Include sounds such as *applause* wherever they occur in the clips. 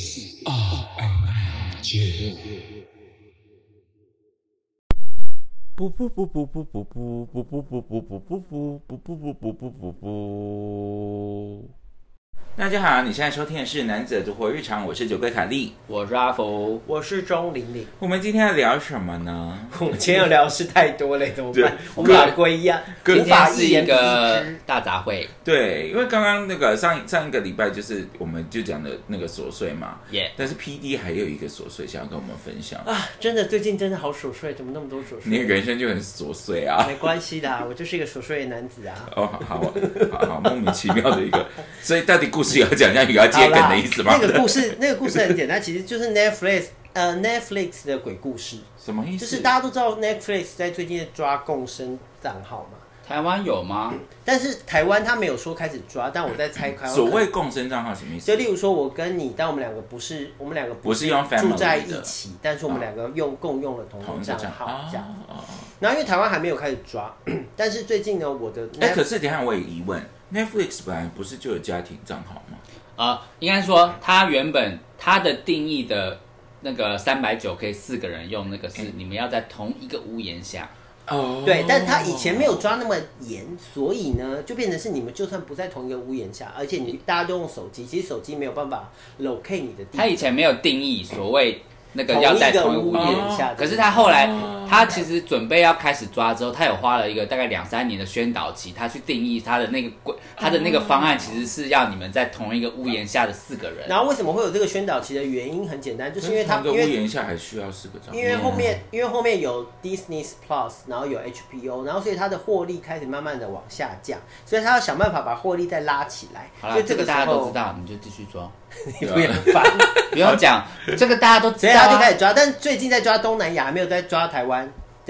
is all around you. Boop 大家好，你现在收听的是《男子的独活日常》，我是酒鬼卡莉。我是阿福，我是钟玲玲。我们今天要聊什么呢？我们今天要聊的事太多了，怎么对办？我们法规一样，跟无今天是一个。大杂烩，对，因为刚刚那个上上一个礼拜就是我们就讲的那个琐碎嘛，耶、但是 P D 还有一个琐碎想要跟我们分享。啊，真的，最近真的好琐碎，怎么那么多琐碎？你的人生就很琐碎啊。没关系的，我就是一个琐碎的男子啊。哦，好好好好，莫名其妙的一个，所以到底故事要讲，像有要接梗的意思吗？那个故事，*laughs* 那个故事很简单，其实就是 Netflix 呃 Netflix 的鬼故事，什么意思？就是大家都知道 Netflix 在最近在抓共生账号嘛。台湾有吗？但是台湾他没有说开始抓，但我在猜所谓共生账号什么意思？就例如说，我跟你，但我们两个不是，我们两个不是用 family 住在一起，但是我们两个用共用了同同一个账账号这样。然后因为台湾还没有开始抓，*coughs* 但是最近呢，我的哎、可是等一下我有疑问，Netflix 本来不是就有家庭账号吗？呃，应该说它原本它的定义的那个三百九可以四个人用，那个是你们要在同一个屋檐下。哦。对，但是他以前没有抓那么严，所以呢，就变成是你们就算不在同一个屋檐下，而且你大家都用手机，其实手机没有办法 locate 你的地它以前没有定义所谓那个要在同一个屋檐下可是他后来哦，他其实准备要开始抓之后，他有花了一个大概两三年的宣导期，他去定义他的那个规，他的那个方案其实是要你们在同一个屋檐下的四个人。然后为什么会有这个宣导期的原因很简单，就是因为他因为屋檐下还需要四个因为后面因为后面有 Disney Plus，然后有 HBO，然后所以它的获利开始慢慢的往下降，所以他要想办法把获利再拉起来。好了，所以这个大家都知，道，你就继续抓，*laughs* 你不要烦。*laughs* 不用讲，这个大家都知道、所以他就开啊。始抓，但最近在抓东南亚，还没有在抓台湾。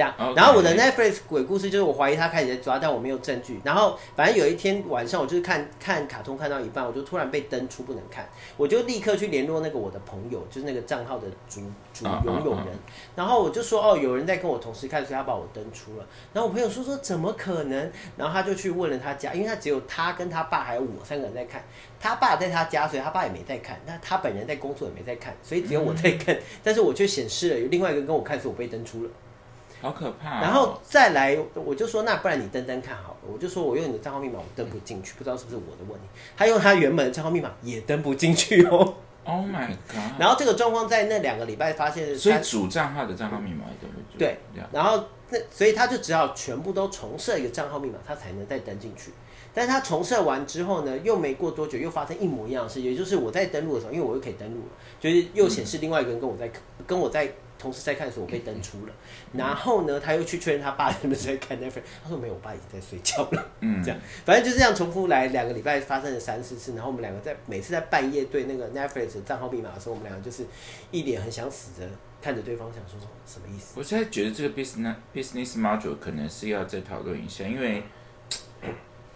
这样然后我的 Netflix 鬼故事就是我怀疑他开始在抓，但我没有证据。然后反正有一天晚上，我就是看看卡通看到一半，我就突然被登出不能看，我就立刻去联络那个我的朋友，就是那个账号的主主拥有人。然后我就说哦，有人在跟我同时看，所以他把我登出了。然后我朋友说说怎么可能？然后他就去问了他家，因为他只有他跟他爸还有我三个人在看。他爸在他家，所以他爸也没在看。那他本人在工作也没在看，所以只有我在看。但是我却显示了有另外一个跟我看，所以我被登出了。好可怕哦、然后再来，我就说那不然你登登看好了。我就说我用你的账号密码我登不进去，不知道是不是我的问题。他用他原本的账号密码也登不进去哦。，Oh my god！然后这个状况在那两个礼拜发现，所以他主账号的账号密码也登不进去对，然后那所以他就只好全部都重设一个账号密码，他才能再登进去。但是他重设完之后呢，又没过多久又发生一模一样的事，也就是我在登录的时候，因为我又可以登录了，就是又显示另外一个人跟我在跟我在同事在看的时候，我被登出了。然后呢，他又去确认他爸是不是在看 Netflix，他说没有，我爸已经在睡觉了。嗯，这样，反正就这样重复来两个礼拜发生了三四次，然后我们两个在每次在半夜对那个 Netflix 的账号密码的时候，我们两个就是一脸很想死的看着对方，想说什么意思？我现在觉得这个 business business module 可能是要再讨论一下，因为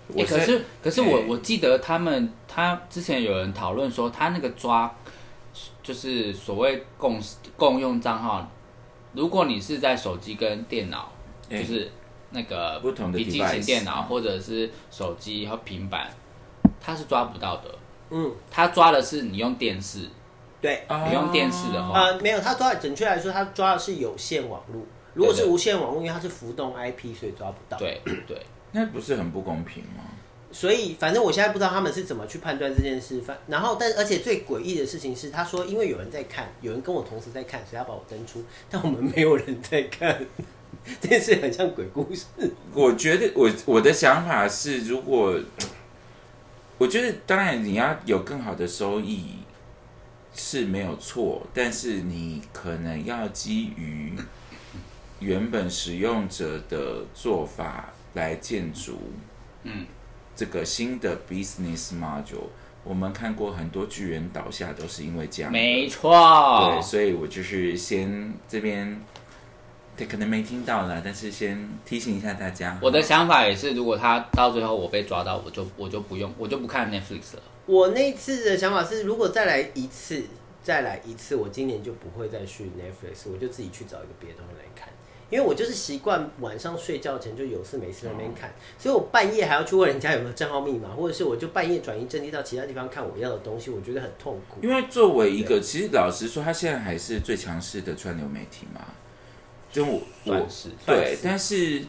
我欸、可是可是我欸我记得他们他之前有人讨论说，他那个抓就是所谓共共用账号，如果你是在手机跟电脑，欸就是那个不同的笔记型电脑或者是手机和平板，他是抓不到的。嗯，他抓的是你用电视，对，啊你用电视的话，啊、没有，他抓准确来说，他抓的是有线网络。如果是无线网络，因为它是浮动 IP，所以抓不到。，对对，那不是很不公平吗？所以反正我现在不知道他们是怎么去判断这件事。反然后，但而且最诡异的事情是，他说因为有人在看，有人跟我同时在看，所以他把我登出，但我们没有人在看。*laughs* 这件事很像鬼故事。我觉得我我的想法是，如果我觉得当然你要有更好的收益是没有错，但是你可能要基于原本使用者的做法来建筑，嗯，这个新的 business module。我们看过很多巨人倒下都是因为这样，没错对，，所以我就是先这边，对，可能没听到了，但是先提醒一下大家。我的想法也是，如果他到最后我被抓到，我就我就不用，我就不看 Netflix 了。我那次的想法是，如果再来一次，再来一次，我今年就不会再去 Netflix，我就自己去找一个别的东西来看。因为我就是习惯晚上睡觉前就有事没事在那边看，所以我半夜还要去问人家有没有账号密码，或者是我就半夜转移阵地到其他地方看我要的东西，我觉得很痛苦。因为作为一个，其实老实说，他现在还是最强势的串流媒体嘛。就我我算是对，但是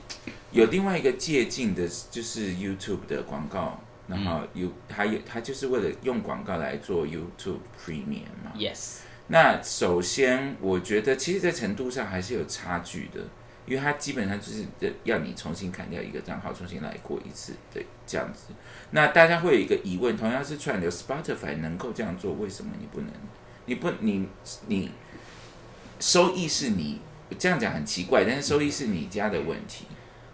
有另外一个借镜的，就是 YouTube 的广告，然后有还有他就是为了用广告来做 YouTube Premium 嘛。Yes，那首先，我觉得其实，在程度上还是有差距的，因为它基本上就是要你重新砍掉一个账号，重新来过一次对这样子。那大家会有一个疑问，同样是串流，Spotify 能够这样做，为什么你不能？你不，你你收益是你这样讲很奇怪，但是收益是你家的问题，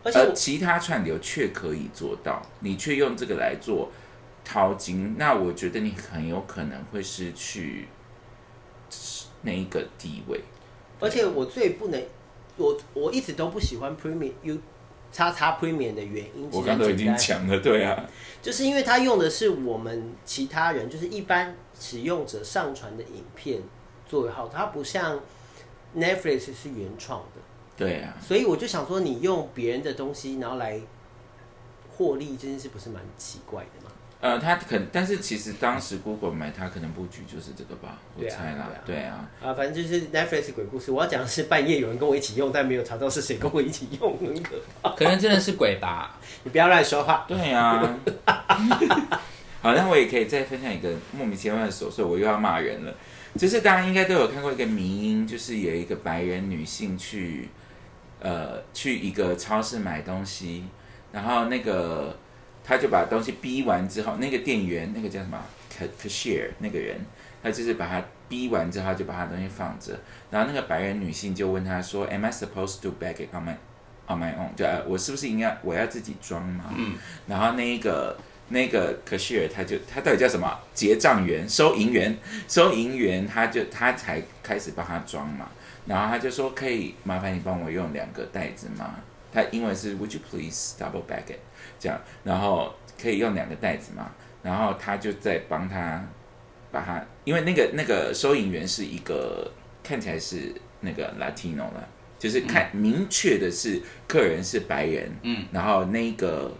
而其他串流却可以做到，你却用这个来做淘金，那我觉得你很有可能会失去那一个地位。而且我最不能，我我一直都不喜欢 Premium U 叉叉 Premium 的原因，我刚刚都已经讲了，对啊，就是因为它用的是我们其他人，就是一般使用者上传的影片作为号，它不像 Netflix 是原创的，对啊，所以我就想说，你用别人的东西然后来获利，这件事不是蛮奇怪的吗？呃，他可能，但是其实当时 Google 买它可能布局就是这个吧，我猜啦，对啊，啊，反正就是 Netflix 鬼故事。我要讲的是半夜有人跟我一起用，但没有查到是谁跟我一起用，很可怕。可能真的是鬼吧。*laughs* 你不要乱说话。对啊。*laughs* 好，那我也可以再分享一个莫名其妙的琐碎，我又要骂人了。就是大家应该都有看过一个迷因，就是有一个白人女性去，呃，去一个超市买东西，然后那个她就把东西逼完之后，那个店员那个叫什么 ca- cashier 那个人，他就是把他逼完之后，他就把他东西放着，然后那个白人女性就问他说，Am I supposed to bag it on my on my own？就、呃、我是不是应该我要自己装嘛？嗯，然后那一个。那个 cashier 他就他到底叫什么？结账员、收银员、收银员，他就他才开始帮他装嘛。然后他就说：“可以麻烦你帮我用两个袋子吗？”他英文是 “Would you please double bag it？” 这样，然后可以用两个袋子嘛。然后他就在帮他把他，因为那个那个收银员是一个看起来是那个 Latino 了，就是看、明确的是客人是白人，嗯，然后那个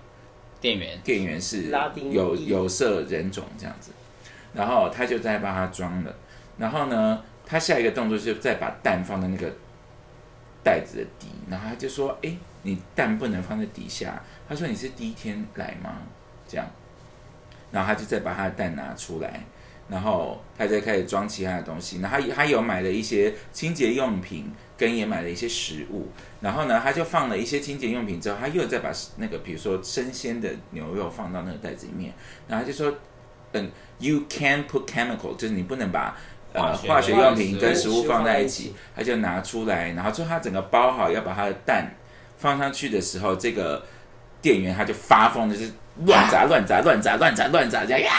店员店员。是拉丁裔有有色人种这样子，然后他就在帮他装了，然后呢，他下一个动作就再把蛋放在那个袋子的底，然后他就说：“哎，你蛋不能放在底下。”他说：“你是第一天来吗？”这样，然后他就再把他的蛋拿出来，然后他再开始装其他的东西，然后他他有买了一些清洁用品，跟也买了一些食物，然后呢，他就放了一些清洁用品之后，他又再把那个比如说生鲜的牛肉放到那个袋子里面，然后他就说，嗯，you can put chemical，就是你不能把呃化学用品跟食物放在一起起，他就拿出来，然后最后他整个包好要把他的蛋放上去的时候，这个店员他就发疯，就是乱砸乱砸乱砸乱砸乱砸这样呀，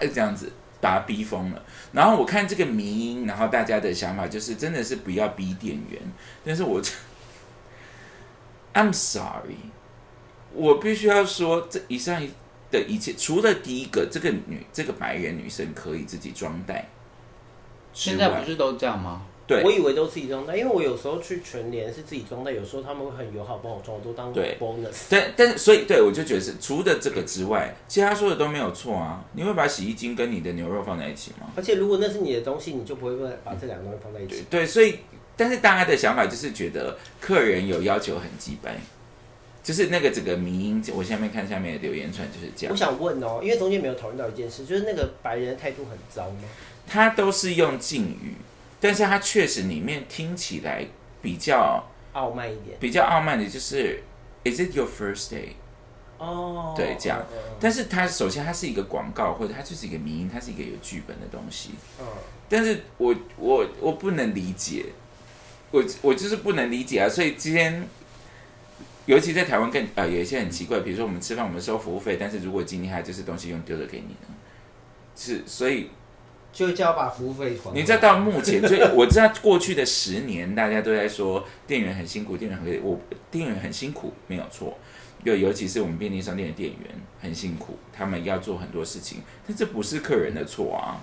这样子把他逼疯了。然后我看这个迷音，然后大家的想法就是真的是不要逼店员，但是我 *laughs* I'm sorry，我必须要说这以上的一切，除了第一个这个女这个白人女生可以自己装袋现在不，是都这样吗？对我以为都自己装袋，因为我有时候去全联是自己装袋，有时候他们会很友好帮我装，我都当对 bonus。但但所以对我就觉得是除了这个之外，其他说的都没有错啊。你会把洗衣精跟你的牛肉放在一起吗？而且如果那是你的东西，你就不会把这两个东西放在一起。对，所以但是大家的想法就是觉得客人有要求很鸡掰，就是那个整个迷音，我下面看下面的留言串就是这样，我想问哦，因为中间没有讨论到一件事，就是那个白人的态度很糟吗？他都是用敬语，但是它确实里面听起来比较傲慢一点比较傲慢的，就是 Is it your first day？哦。对这样但是它首先它是一个广告，或者它就是一个迷音，它是一个有剧本的东西。嗯，但是我我我不能理解，我我就是不能理解啊！所以今天，尤其在台湾更呃有一些很奇怪，比如说我们吃饭我们收服务费，但是如果今天还有这些东西用丢了给你呢，是所以就叫把服务费。你再到目前，就我知道过去的十年大家都在说店员很辛苦，店员很我店员很辛苦没有错，尤尤其是我们便利商店的店员很辛苦，他们要做很多事情，但这不是客人的错啊。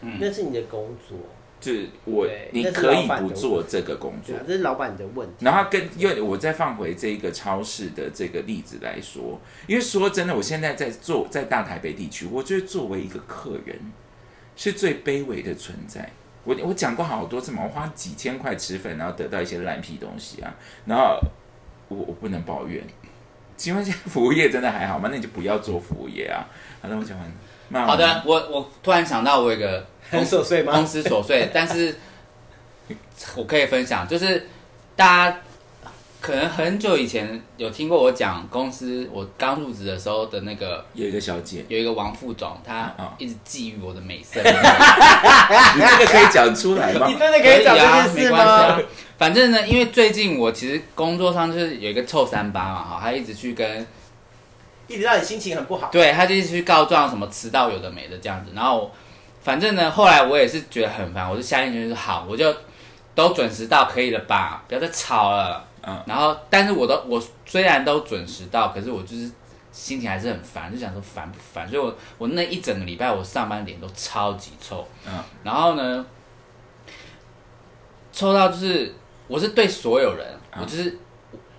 那是你的工作。就是我你可以不做这个工作这是老板的问题。然后跟因为我再放回这个超市的这个例子来说，因为说真的，我现在在做在大台北地区，我觉得作为一个客人是最卑微的存在。我我讲过好多次嘛，我花几千块吃粉，然后得到一些烂屁东西啊，然后我我不能抱怨。请问现在服务业真的还好吗？那你就不要做服务业啊。好的，我讲完。那好的，我我突然想到我有一个 *laughs* 很琐碎吗公司琐碎，但是我可以分享，就是大家可能很久以前有听过我讲公司，我刚入职的时候的那个有一个小姐，有一个王副总，他啊一直觊觎我的美色，*laughs* 你这个可以讲出来吗你？真的可以讲啊，这件事没关系啊吗？。反正呢，因为最近我其实工作上就是有一个臭三八嘛，哈，他一直去跟一直让你心情很不好。对，他就一直去告状，什么迟到有的没的这样子。然后反正呢，后来我也是觉得很烦，我就下定决心说好，我就都准时到，可以了吧？不要再吵了。嗯然后，但是我都我虽然都准时到，可是我就是心情还是很烦，就想说烦不烦？所以我我那一整个礼拜我上班脸都超级臭。嗯然后呢，臭到就是我是对所有人，嗯我就是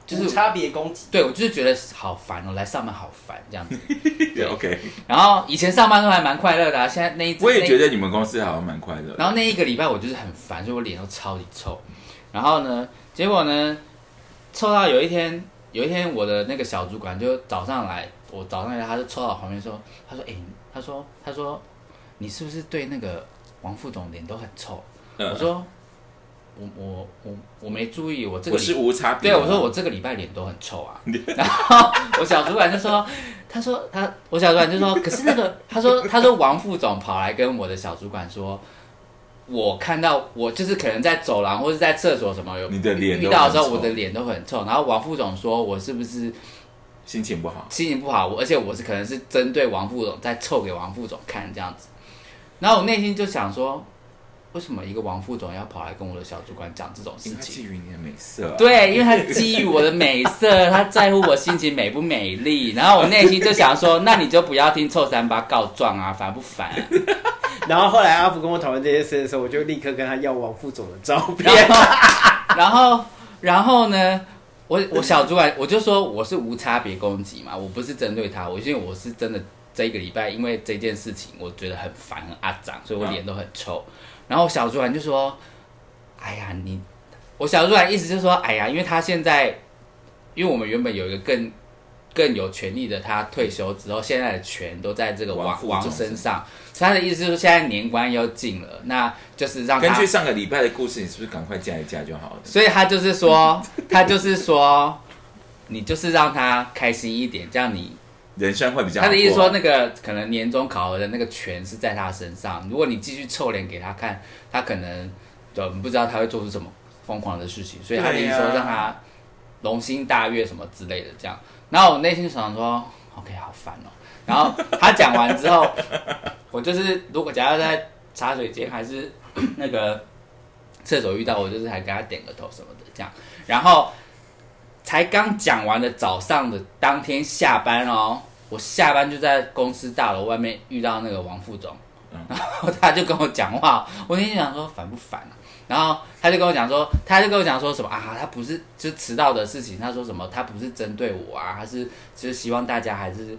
就是差别攻击。对我就是觉得好烦哦，来上班好烦这样子。*laughs* 对，OK。然后以前上班都还蛮快乐的、啊，现在那一我也觉得，你们公司好像蛮快乐。然后那一个礼拜我就是很烦，所以我脸都超级臭。然后呢，结果呢，臭到有一天，有一天我的那个小主管就早上来，我早上来，他就凑到我旁边说，他说，哎、他说，他说，你是不是对那个王副总脸都很臭？嗯我说，我我我我没注意，我这个我是无差别的。对，我说我这个礼拜脸都很臭啊。*laughs* 然后我小主管就说，他说他，我小主管就说，可是那个，他说他说王副总跑来跟我的小主管说，我看到我就是可能在走廊或者在厕所什么有你的脸遇到的时候，我的脸都很臭。然后王副总说我是不是心情不好。心情不好？我而且我是可能是针对王副总在臭给王副总看这样子。然后我内心就想说，为什么一个王副总要跑来跟我的小主管讲这种事情？觊觎你的美色、啊。对，因为他基于我的美色，他在乎我心情美不美丽，然后我内心就想说，那你就不要听臭三八告状啊，烦不烦？*laughs* 然后后来阿福跟我讨论这件事的时候，我就立刻跟他要王副总的照片。然后，然后，然后呢，我我小主管我就说我是无差别攻击嘛，我不是针对他，我因为我是真的这一个礼拜因为这件事情我觉得很烦很阿长，所以我脸都很臭。然后小主管就说：“哎呀，你，我小主管意思就是说，哎呀，因为他现在，因为我们原本有一个更更有权利的，他退休之后，现在的权都在这个王王身上。所以他的意思就是说，现在年关要近了，那就是让他根据上个礼拜的故事，你是不是赶快嫁一嫁就好了？所以他就是说，他就是说，你就是让他开心一点，这样你人生会比较好。他的意思说，那个可能年终考核的那个权是在他身上。如果你继续臭脸给他看，他可能就不知道他会做出什么疯狂的事情。所以他的意思说让他龙心大悦什么之类的这样。然后我内心想说，OK，好烦哦。然后他讲完之后，*laughs* 我就是如果假如在茶水间还是那个厕所遇到我，就是还给他点个头什么的这样。然后才刚讲完的早上的当天下班哦，我下班就在公司大楼外面遇到那个王副总，然后他就跟我讲话，我那天想说烦不烦啊？然后他就跟我讲说，他就跟我讲说什么啊，他不是就迟到的事情，他说什么他不是针对我啊，他是就是希望大家还是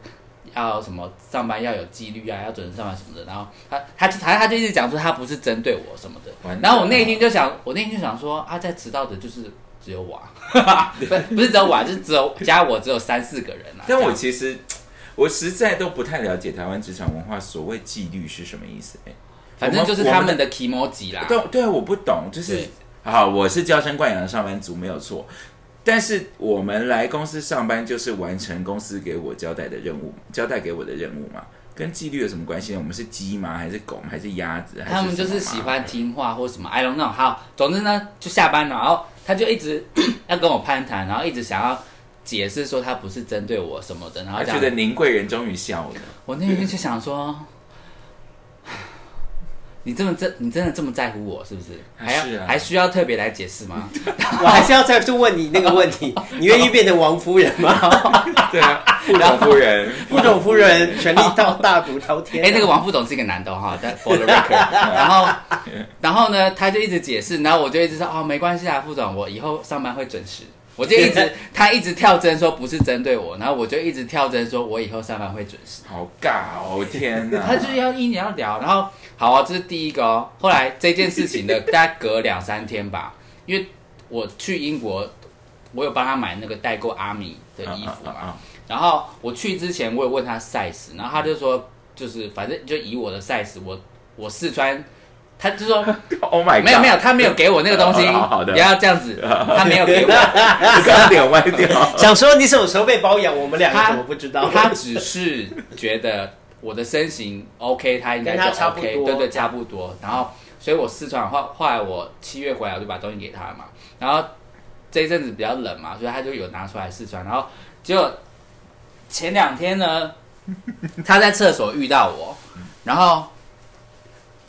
要什么上班要有纪律啊，要准时上班什么的。然后他他就他他就一直讲说他不是针对我什么的。然后我那天就想，我那天就想说啊，在迟到的就是只有我、啊，*laughs* 不不是只有我、啊，就是只有加我只有三四个人啊。但我其实我实在都不太了解台湾职场文化，所谓纪律是什么意思、欸？反正就是他们的 emoji 啦。对对，我不懂，就是对好，我是娇生惯养的上班族，没有错。但是我们来公司上班，就是完成公司给我交代的任务，交代给我的任务嘛，跟纪律有什么关系呢？我们是鸡吗？还是狗？还是鸭子？他们就是喜欢听话或什么，I don't know。好，总之呢，就下班了，然后他就一直 *coughs* 要跟我攀谈，然后一直想要解释说他不是针对我什么的，然后觉得宁贵人终于笑了。我那天就想说，你这么这，你真的这么在乎我，是不是？还要是啊还需要特别来解释吗？*laughs* 我还是要再去问你那个问题，*laughs* 你愿意变成王夫人吗？*laughs* 对啊，副总夫人，副总夫人权力到大独滔天。哎、那个王副总是一个男的哦哈，但 for the record。然后，然后呢，他就一直解释，然后我就一直说哦，没关系啊，副总，我以后上班会准时。我就一直，*laughs* 他一直跳针说不是针对我，然后我就一直跳针说我以后上班会准时。好尬哦，天哪！他就是要一年要聊，然后好啊，这是第一个哦。后来这件事情的 *laughs* 大概隔两三天吧，因为我去英国，我有帮他买那个代购阿米的衣服嘛。啊然后我去之前，我有问他 size，然后他就说，就是反正就以我的 size，我我试穿，他就说 *laughs* Oh my god！没有没有，他没有给我那个东西，好 *laughs* 好的不要这样子，*laughs* 他没有给我，有，不要脸歪掉。想说你什么时候被包养，我们两个他怎么不知道？他只是觉得我的身形 OK，他应该就跟他差不 OK，多对对，差不多。然后，所以我试穿后，后来我七月回来，我就把东西给他嘛。然后这一阵子比较冷嘛，所以他就有拿出来试穿。然后结果前两天呢，他在厕所遇到我，然后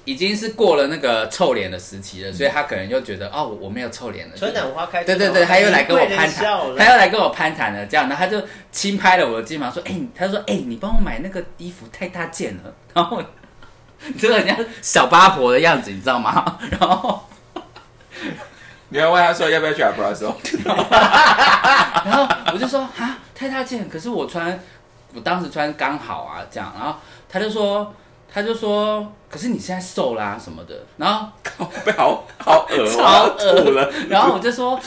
已经是过了那个臭脸的时期了，所以他可能就觉得哦，我我没有臭脸了。春暖花开，对对对，他又来跟我攀谈，他又来跟我攀谈了，这样，然后他就轻拍了我的肩膀，说：“哎、你他说，哎、你帮我买那个衣服太大件了。”然后我 *laughs* 这个人家小八婆的样子，你知道吗？*laughs* 然后，你要问他说要不要去 r a z o 然后我就说：“啊，太大件，可是我穿，我当时穿刚好啊，这样。”然后他就说，他就说：“可是你现在瘦啦、什么的。”然后被好好恶哦，*laughs* 超恶吐了。然后我就说，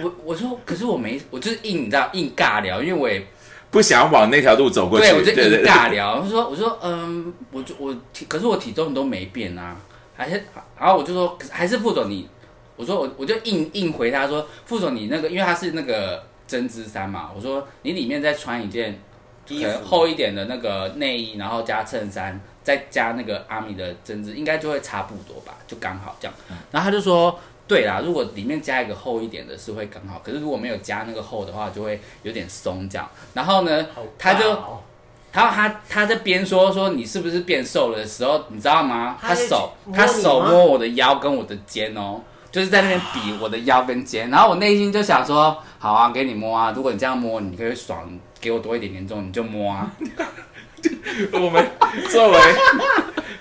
我我说，可是我没，我就是硬，你知道，硬尬聊，因为我也不想往那条路走过去。对，我就硬尬聊。他说，我说，嗯，我就我体，可是我体重都没变啊，还是，然后我就说，可是还是副总你，我说我我就硬硬回他说，副总你那个，因为他是那个针织衫嘛，我说你里面再穿一件可衣服能厚一点的那个内衣，然后加衬衫，再加那个阿米的针织，应该就会差不多吧，就刚好这样。然后他就说。对啦，如果里面加一个厚一点的是会刚好，可是如果没有加那个厚的话，就会有点松这样。然后呢，他就然后他他他在边说说你是不是变瘦了的时候，你知道吗？他手他手摸我的腰跟我的肩哦，就是在那边比我的腰跟肩，然后我内心就想说，好啊，给你摸啊，如果你这样摸，你可以爽，给我多一点点重，你就摸啊。*laughs* 我们作为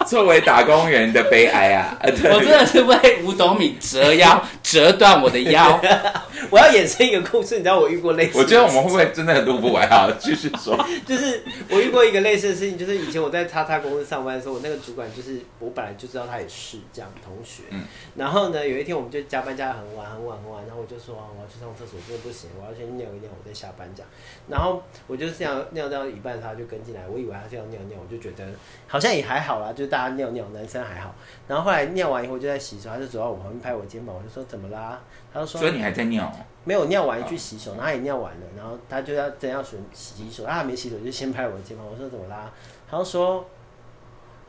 *laughs* 作为打工人的悲哀啊！*laughs* 我真的是为五斗米折腰，折断我的腰。*laughs* 我要衍生一个故事，你知道我遇过类似的我事情，觉得我们会不会真的录不完啊？继续说。就是我遇过一个类似的事情，就是以前我在叉叉公司上班的时候，我那个主管就是我本来就知道他也是这样同学，嗯然后呢，有一天我们就加班加的很晚很晚很晚，然后我就说、啊、我要去上厕所，真的不行，我要先尿一尿，我再下班这样。然后我就是这样尿到一半，他就跟进来，我以为他是要尿尿，我就觉得好像也还好啦，就是大家尿尿，男生还好。然后后来尿完以后就在洗手，他就走到我旁边拍我肩膀，我就说怎么啦？他就说所以你还在尿？没有尿完去洗手，然后他也尿完了，然后他就要真要选洗手，他还没洗手就先拍我的肩膀，我说怎么啦？他就说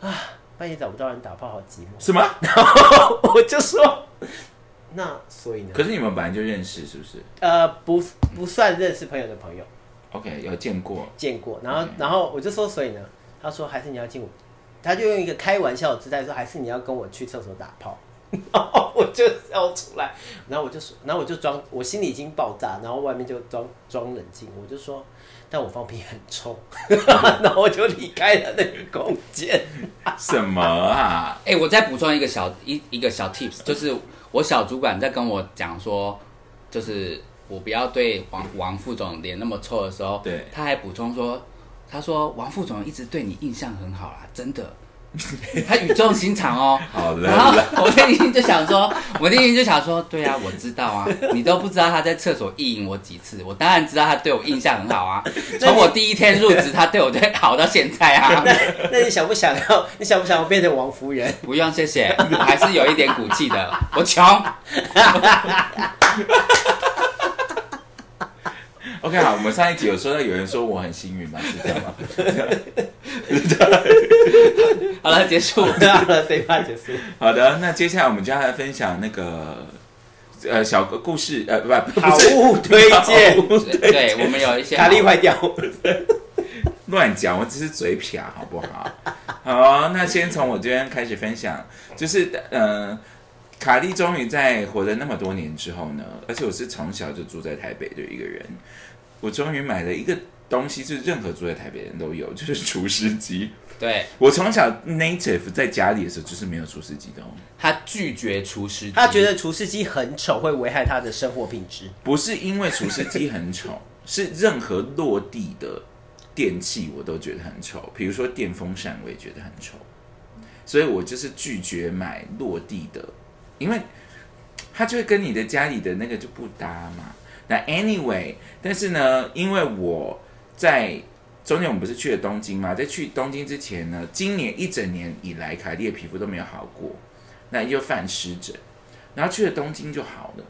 啊，半夜找不到人打炮，好寂寞。什么？*laughs* 然后我就说，那所以呢？可是你们本来就认识，是不是呃，不不算认识朋友的朋友，？OK，有见过。见过。然后然后我就说，所以呢？他说还是你要进我，他就用一个开玩笑的姿态说，还是你要跟我去厕所打炮。*laughs* 然后我就笑出来，然后我就说，然后我就装，我心里已经爆炸，然后外面就装装冷静，我就说，但我放屁很臭，*laughs* 然后我就离开了那个空间。什么啊？*laughs* 哎、我再补充一个小一一个小 tips，就是我小主管在跟我讲说，就是我不要对王王副总脸那么臭的时候，对他还补充说，他说王副总一直对你印象很好啦，*laughs* 真的。他语重心长哦，*laughs* 好了然后我内心就想说，我内心就想说，对啊，我知道啊，*laughs* 你都不知道他在厕所意淫我几次，我当然知道他对我印象很好啊。从我第一天入职，他对我就好到现在啊。那那你想不想要？你想不想要变成王夫人？不用，谢谢，我还是有一点骨气的。我穷，OK，好，我们上一集有说到有人说我很幸运嘛，是这样吗？好了，结束。好了，这一趴结束。好的，那接下来我们就要来分享那个呃小个故事，呃，不好不是物推荐，对，我们有一些卡利坏掉。乱讲，我只是嘴瓢，好不好？好，那先从我这边开始分享，就是呃，卡莉终于在活了那么多年之后呢，而且我是从小就住在台北的一个人，我终于买了一个东西，是任何住在台北的人都有，*laughs* 就是除湿机。对我从小 native 在家里的时候就是没有除湿机的哦，他拒绝除湿机，他觉得除湿机很丑，会危害他的生活品质。不是因为除湿机很丑，*laughs* 是任何落地的电器我都觉得很丑，比如说电风扇我也觉得很丑，所以我就是拒绝买落地的，因为他就会跟你的家里的那个就不搭嘛。那 anyway，但是呢，因为我在中间我们不是去了东京嘛，在去东京之前呢，今年一整年以来，凯莉的皮肤都没有好过，那又犯湿疹，然后去了东京就好了。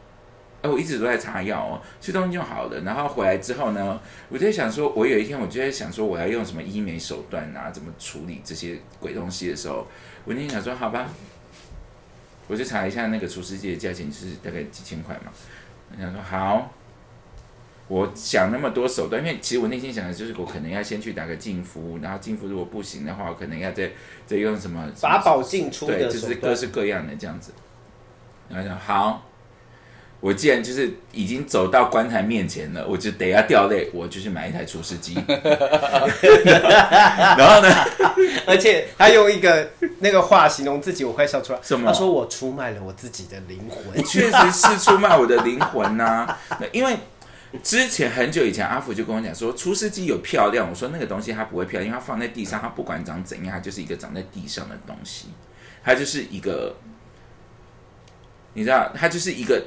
哎，我一直都在擦药哦，去东京就好了。然后回来之后呢，我就在想说，我有一天我就在想说，我要用什么医美手段啊，怎么处理这些鬼东西的时候，我就想说，好吧，我就查一下那个除湿机的价钱，就是大概几千块嘛。我想说好，我想那么多手段，因为其实我内心想的就是，我可能要先去打个净肤，然后净肤如果不行的话，我可能要再再用什么法宝进出对，就是各，式各样的这样子。然后想好，我既然就是已经走到棺材面前了，我就得要掉泪，我就去买一台除湿机。*laughs* *laughs* 然后呢，而且他用一个那个话形容自己，我快笑出来。什么他说我出卖了我自己的灵魂。确实是出卖我的灵魂呐、那 *laughs* 因为之前很久以前，阿福就跟我讲说，除湿机有漂亮。我说那个东西它不会漂亮，因为它放在地上，它不管长怎样，它就是一个长在地上的东西，它就是一个，你知道，它就是一个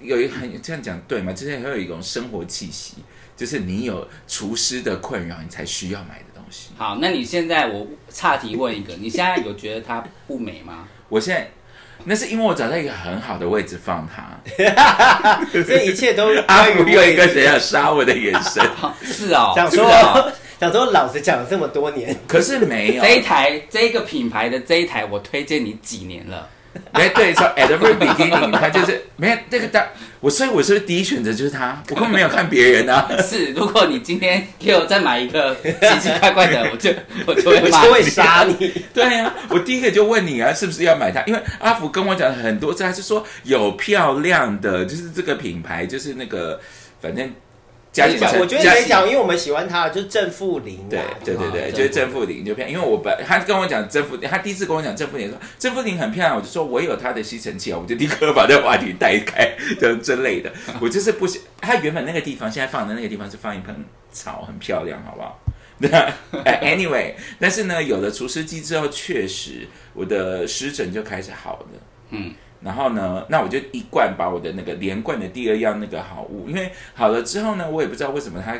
有一很这样讲对吗？之前很有一种生活气息，就是你有除湿的困扰，你才需要买的东西。好，那你现在我岔题问一个，你现在有觉得它不美吗？我现在。那是因为我找到一个很好的位置放它，*laughs* 这一切都 *laughs* 阿关于福有一个想要杀我的眼神，*laughs* 是哦，想说哦说想说老实讲了这么多年，可是没有。这一台这个品牌的这一台，我推荐你几年了？*laughs* 哎，对，从 at the very beginning，他就是没有那个大，我所以我是第一选择就是他，我根本没有看别人啊。*laughs* 是，如果你今天给我再买一个奇奇怪怪的，*laughs* 我就我就会骂我就会杀你。对呀、我第一个就问你啊，是不是要买它？因为阿福跟我讲很多次，他是说有漂亮的，就是这个品牌，就是那个反正加减乘我觉得可以讲，因为我们喜欢他，就是正负零啊。对对对对，啊就是正负零就漂亮。因为我本他跟我讲正负，他第一次跟我讲正负零，说正负零很漂亮，我就说我有他的吸尘器啊，我就立刻把这个话题带开，就之类的。*laughs* 我就是不喜，他原本那个地方现在放的那个地方是放一盆草，很漂亮，好不好？那哎 *laughs* anyway，但是呢，有了除湿机之后，确实我的湿疹就开始好了。嗯，然后呢，那我就一罐把我的那个连贯的第二样那个好物，因为好了之后呢，我也不知道为什么他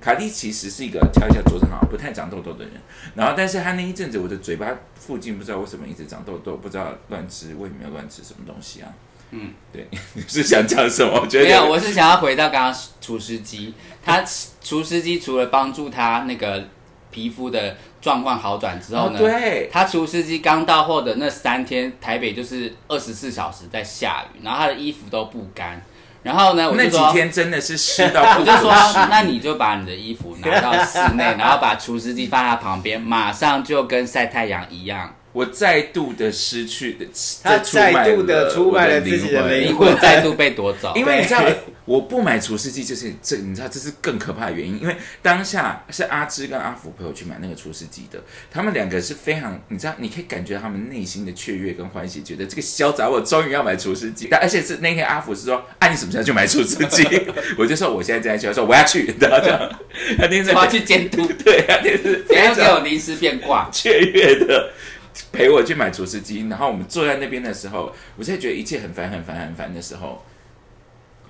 卡莉其实是一个跳一下桌子好不太长痘痘的人，然后但是他那一阵子我的嘴巴附近不知道为什么一直长痘痘，不知道乱吃，我也没有乱吃什么东西啊。嗯，对，*laughs* 你是想讲什么？我觉得没有，我是想要回到刚刚厨师机，他厨师机除了帮助他那个皮肤的状况好转之后哦呢，对，他除湿机刚到货的那三天，台北就是二十四小时在下雨，然后他的衣服都不干。然后呢，我那几，天真的是湿到 *laughs* 不我就说那你就把你的衣服拿到室内，然后把除湿机放在旁边，马上就跟晒太阳一样，我再度的失去的，他再度的出卖了我自己的魂灵灵魂魂再度被夺走。因为你知道，我不买除湿机就是这，你知道这是更可怕的原因。因为当下是阿芝跟阿福陪我去买那个除湿机的，他们两个是非常，你知道，你可以感觉到他们内心的雀跃跟欢喜，觉得这个小杂我终于要买除湿机。但而且是那天阿福是说，啊，你什么时候去买除湿机？*laughs* 我就说我现在正在去，他说我要去，然后这样，他那天是我要去监督，对，他那天是不要给我临时变卦。雀跃的陪我去买厨师机，然后我们坐在那边的时候，我现在觉得一切很烦很烦很烦的时候，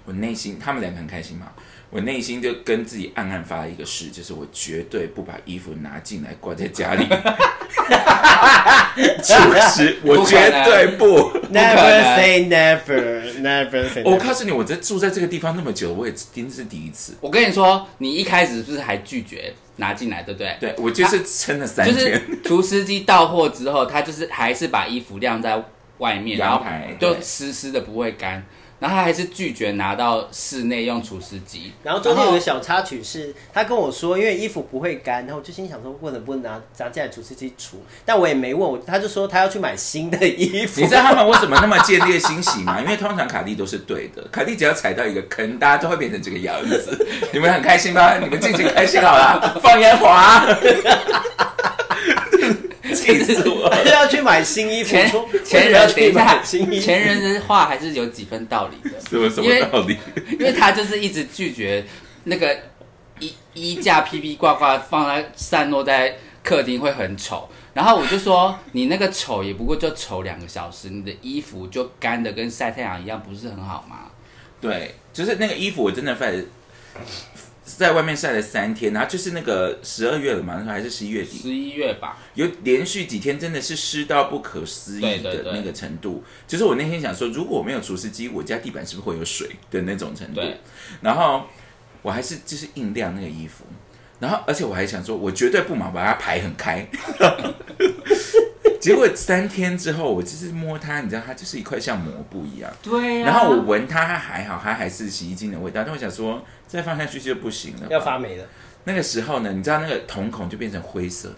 我内心他们两个很开心嘛，我内心就跟自己暗暗发了一个誓，就是我绝对不把衣服拿进来挂在家里。厨师，我绝对不。Never say never, never say 我。告诉你，我在住在这个地方那么久，我也真是第一次。我跟你说，你一开始是不是还拒绝拿进来，对不对？对我就是撑了三天就是天，*laughs* 除湿机到货之后，他就是还是把衣服晾在外面，然后就湿湿的不会干。然后他还是拒绝拿到室内用除湿机。然后中间有个小插曲是，他跟我说，因为衣服不会干，然后我就心想说，为什么不拿拿进来除湿机除？但我也没问我，他就说他要去买新的衣服。你知道他们为什么那么见猎欣喜吗？因为通常卡蒂都是对的，卡蒂只要踩到一个坑，大家都会变成这个样子。你们很开心吧？你们尽情开心好了，放烟花。*laughs* 气死我了！他就要去买新衣服，前前人等一下。前人的话还是有几分道理的。什么什因为么道理？因为他就是一直拒绝那个衣衣架披披挂挂放在散落在客厅会很丑，然后我就说你那个丑也不过就丑两个小时，你的衣服就干的跟晒太阳一样，不是很好吗？对，就是那个衣服，我真的晒了在外面晒了三天，然后就是那个十二月了嘛，那时候还是十一月底，十一月吧，有连续几天真的是湿到不可思议对对对的那个程度。就是我那天想说，如果我没有除湿机，我家地板是不是会有水的那种程度对？然后我还是就是硬晾那个衣服，然后而且我还想说，我绝对不忙把它排很开。*laughs* 结果三天之后，我就是摸它，你知道，它就是一块像膜布一样。对呀、然后我闻它，它还好，它还是洗衣精的味道。但我想说，再放下去就不行了。要发霉了，那个时候呢，你知道那个瞳孔就变成灰色的，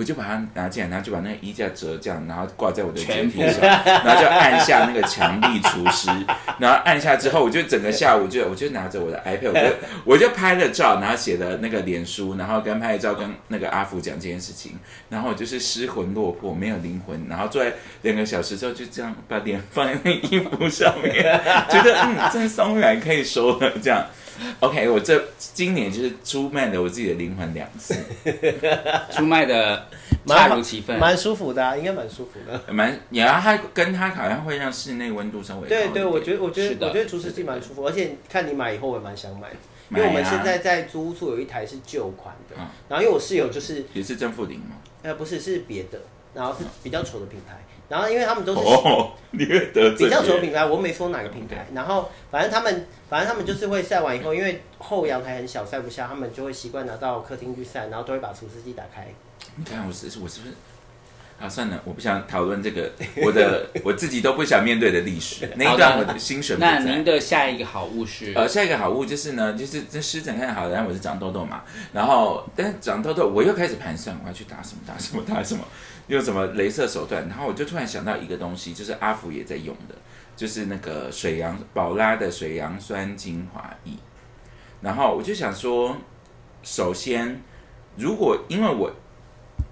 我就把它拿进来，然后就把那个衣架折这样，然后挂在我的肩膀上，然后就按下那个强力除湿，然后按下之后，我就整个下午就 *laughs* 我就拿着我的 iPad，我就我就拍了照，然后写了那个脸书，然后跟拍了照跟那个阿福讲这件事情，然后我就是失魂落魄，没有灵魂，然后坐在两个小时之后就这样把脸放在那衣服上面，觉得嗯真松软可以收了这样。OK，我这今年就是出卖了我自己的灵魂两次，*laughs* 出卖的恰如其分。蛮舒服的、啊，应该蛮舒服的。蛮，然后它跟它好像会让室内温度稍微对对，我觉得我觉得我觉得除湿机蛮舒服，而且看你买以后我也蛮想买的，因为我们现在在租屋处有一台是旧款的。嗯，然后因为我室友就是也是正负零嘛。呃不是是别的，然后是比较丑的品牌，然后因为他们都是哦，你会得罪比较丑的人品牌，我没说哪个品牌。然后反正他们，反正他们就是会晒完以后，因为后阳台很小，晒不下，他们就会习惯拿到客厅去晒，然后都会把除湿机打开。你看我是我是不是？啊，算了，我不想讨论这个，我的 *laughs* 我自己都不想面对的历史那一段，我的心神不那您。的下一个好物是？呃，下一个好物就是呢，就是这湿疹看好了，然后我是长痘痘嘛，然后但是长痘痘，我又开始盘算我要去打什么打什么打什么，用什么镭射手段，然后我就突然想到一个东西，就是阿福也在用的，就是那个水杨宝拉的水杨酸精华液，然后我就想说，首先如果因为我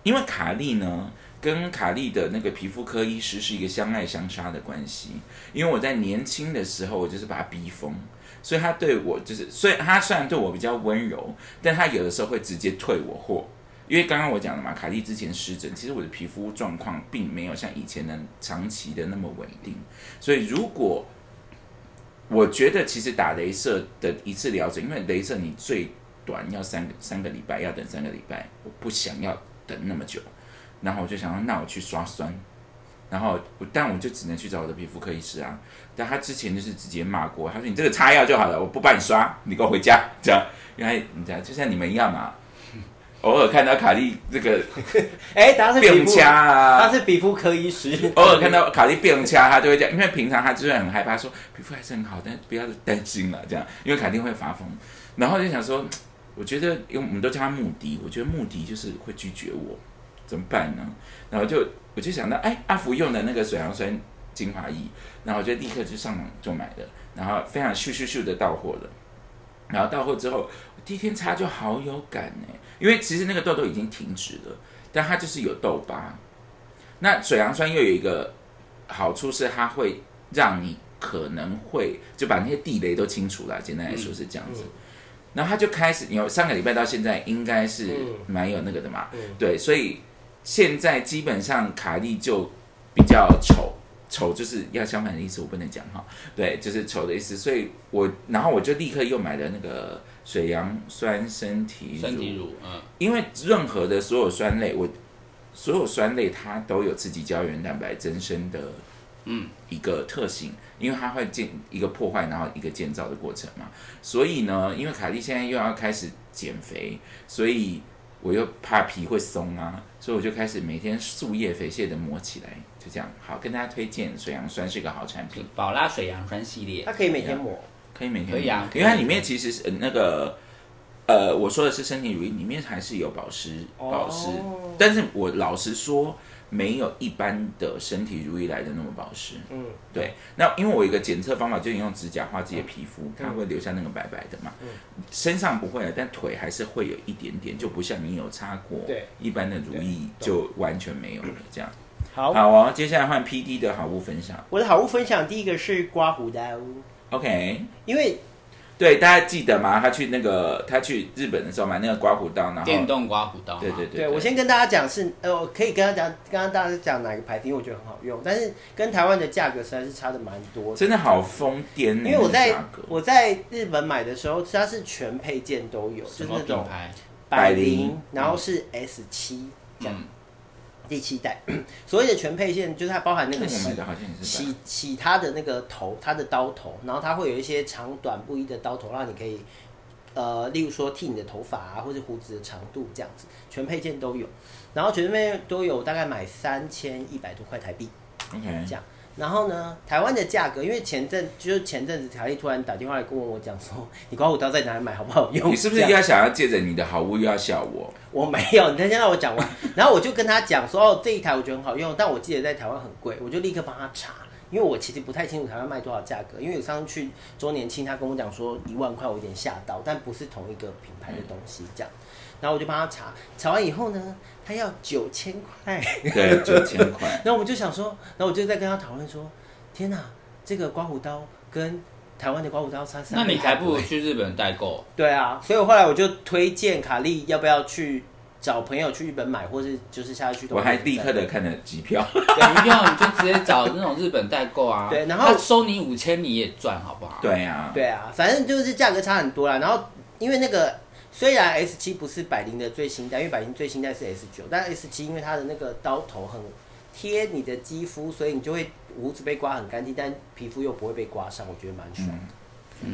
因为卡利呢。跟卡利的那个皮肤科医师是一个相爱相杀的关系，因为我在年轻的时候，我就是把他逼疯，所以他对我就是，虽然他虽然对我比较温柔，但他有的时候会直接退我货。因为刚刚我讲了嘛，凯蒂之前湿疹，其实我的皮肤状况并没有像以前的长期的那么稳定，所以如果我觉得其实打镭射的一次疗程，因为镭射你最短要三个三个礼拜，要等三个礼拜，我不想要等那么久，然后我就想说，那我去刷酸，然后但我就只能去找我的皮肤科医师啊，但他之前就是直接骂过，他说你这个擦药就好了，我不帮你刷，你给我回家，这样，原来你知道就像你们一样嘛，偶尔看到卡莉这个 *laughs* 哎、他是皮肤，变掐啊，他是皮肤科医师。偶尔看到卡莉变掐，他就会这样，因为平常他就是很害怕说皮肤还是很好，但不要担心了这样，因为卡莉会发疯。然后就想说，我觉得因为我们都叫他穆迪，我觉得穆迪就是会拒绝我，怎么办呢？然后就我就想到，哎，阿福用的那个水杨酸精华液，然后我就立刻就上网就买了，然后非常咻咻咻的到货了。然后到货之后，我第一天擦就好有感呢，因为其实那个痘痘已经停止了，但它就是有痘疤。那水杨酸又有一个好处是，它会让你可能会就把那些地雷都清除了。简单来说是这样子。然后它就开始有上个礼拜到现在，应该是嗯蛮有那个的嘛。嗯对，所以现在基本上卡利就比较丑。丑就是要相反的意思，我不能讲哈。对，就是丑的意思，所以我然后我就立刻又买了那个水杨酸身体乳，身体乳，嗯，因为任何的所有酸类，我所有酸类它都有刺激胶原蛋白增生的，嗯，一个特性，因为它会建一个破坏，然后一个建造的过程嘛。所以呢，因为凯莉现在又要开始减肥，所以我又怕皮会松啊，所以我就开始每天树叶肥蟹的抹起来，就这样。好，跟大家推荐水杨酸是一个好产品，宝拉水杨酸系列它，可以每天抹。可以每天可以啊抹因为它里面其实是呃那个。呃，我说的是身体乳液，里面还是有保湿，哦保湿。但是我老实说，没有一般的身体乳液来的那么保湿。嗯，对，那因为我有一个检测方法，就是你用指甲画自己的皮肤，它会留下那个白白的嘛。嗯身上不会啊，但腿还是会有一点点，就不像你有擦过对一般的乳液就完全没有了这样。好，好哦，接下来换 P D 的好物分享。我的好物分享第一个是刮胡刀，OK，因为对，大家记得吗？他去那个他去日本的时候买那个刮胡刀，然后电动刮胡刀嘛，对对对对我先跟大家讲是，呃，我可以跟他讲，刚刚大家讲哪个牌子，因为我觉得很好用，但是跟台湾的价格实在是差的蛮多的。真的好疯癫呢，因为我在我在日本买的时候，它是全配件都有，就什么是那种品牌？百百灵灵，然后是 S 七这样，嗯，第七代。*clears throat* 所谓的全配件，就是它包含那个洗洗洗它的那个头，它的刀头，然后它会有一些长短不一的刀头，让你可以呃，例如说剃你的头发啊，或者胡子的长度这样子，全配件都有。然后全配件都有，大概买三千一百多块台币。OK，这样。然后呢，台湾的价格，因为前阵就是前阵子，凯莉突然打电话来跟我讲说，你刮胡刀在哪里买，好不好用？你是不是要想要借着你的好物又要笑我？我没有，你先让我讲完。然后我就跟他讲说，哦，这一台我觉得很好用，但我记得在台湾很贵，我就立刻帮他查，因为我其实不太清楚台湾卖多少价格。因为我上次去周年庆，他跟我讲说一万块，我有点吓到，但不是同一个品牌的东西这样。然后我就帮他查，查完以后呢，他要九千块。对，九千块。*laughs* 然后我们就想说，然后我就在跟他讨论说，天哪，这个刮胡刀跟台湾的刮胡刀差三倍那你还不如去日本代购。对啊，所以我后来我就推荐卡利要不要去找朋友去日本买，或是就是下次去我还立刻的看了机票，对，不用你就直接找那种日本代购啊。对然后收你五千你也赚，好不好？对啊，对啊，反正就是价格差很多啦。然后因为那个虽然 S 七不是百灵的最新代，因为百灵最新代是 S 九，但 S 七因为它的那个刀头很贴你的肌肤，所以你就会胡子被刮很干净，但皮肤又不会被刮伤，我觉得蛮爽。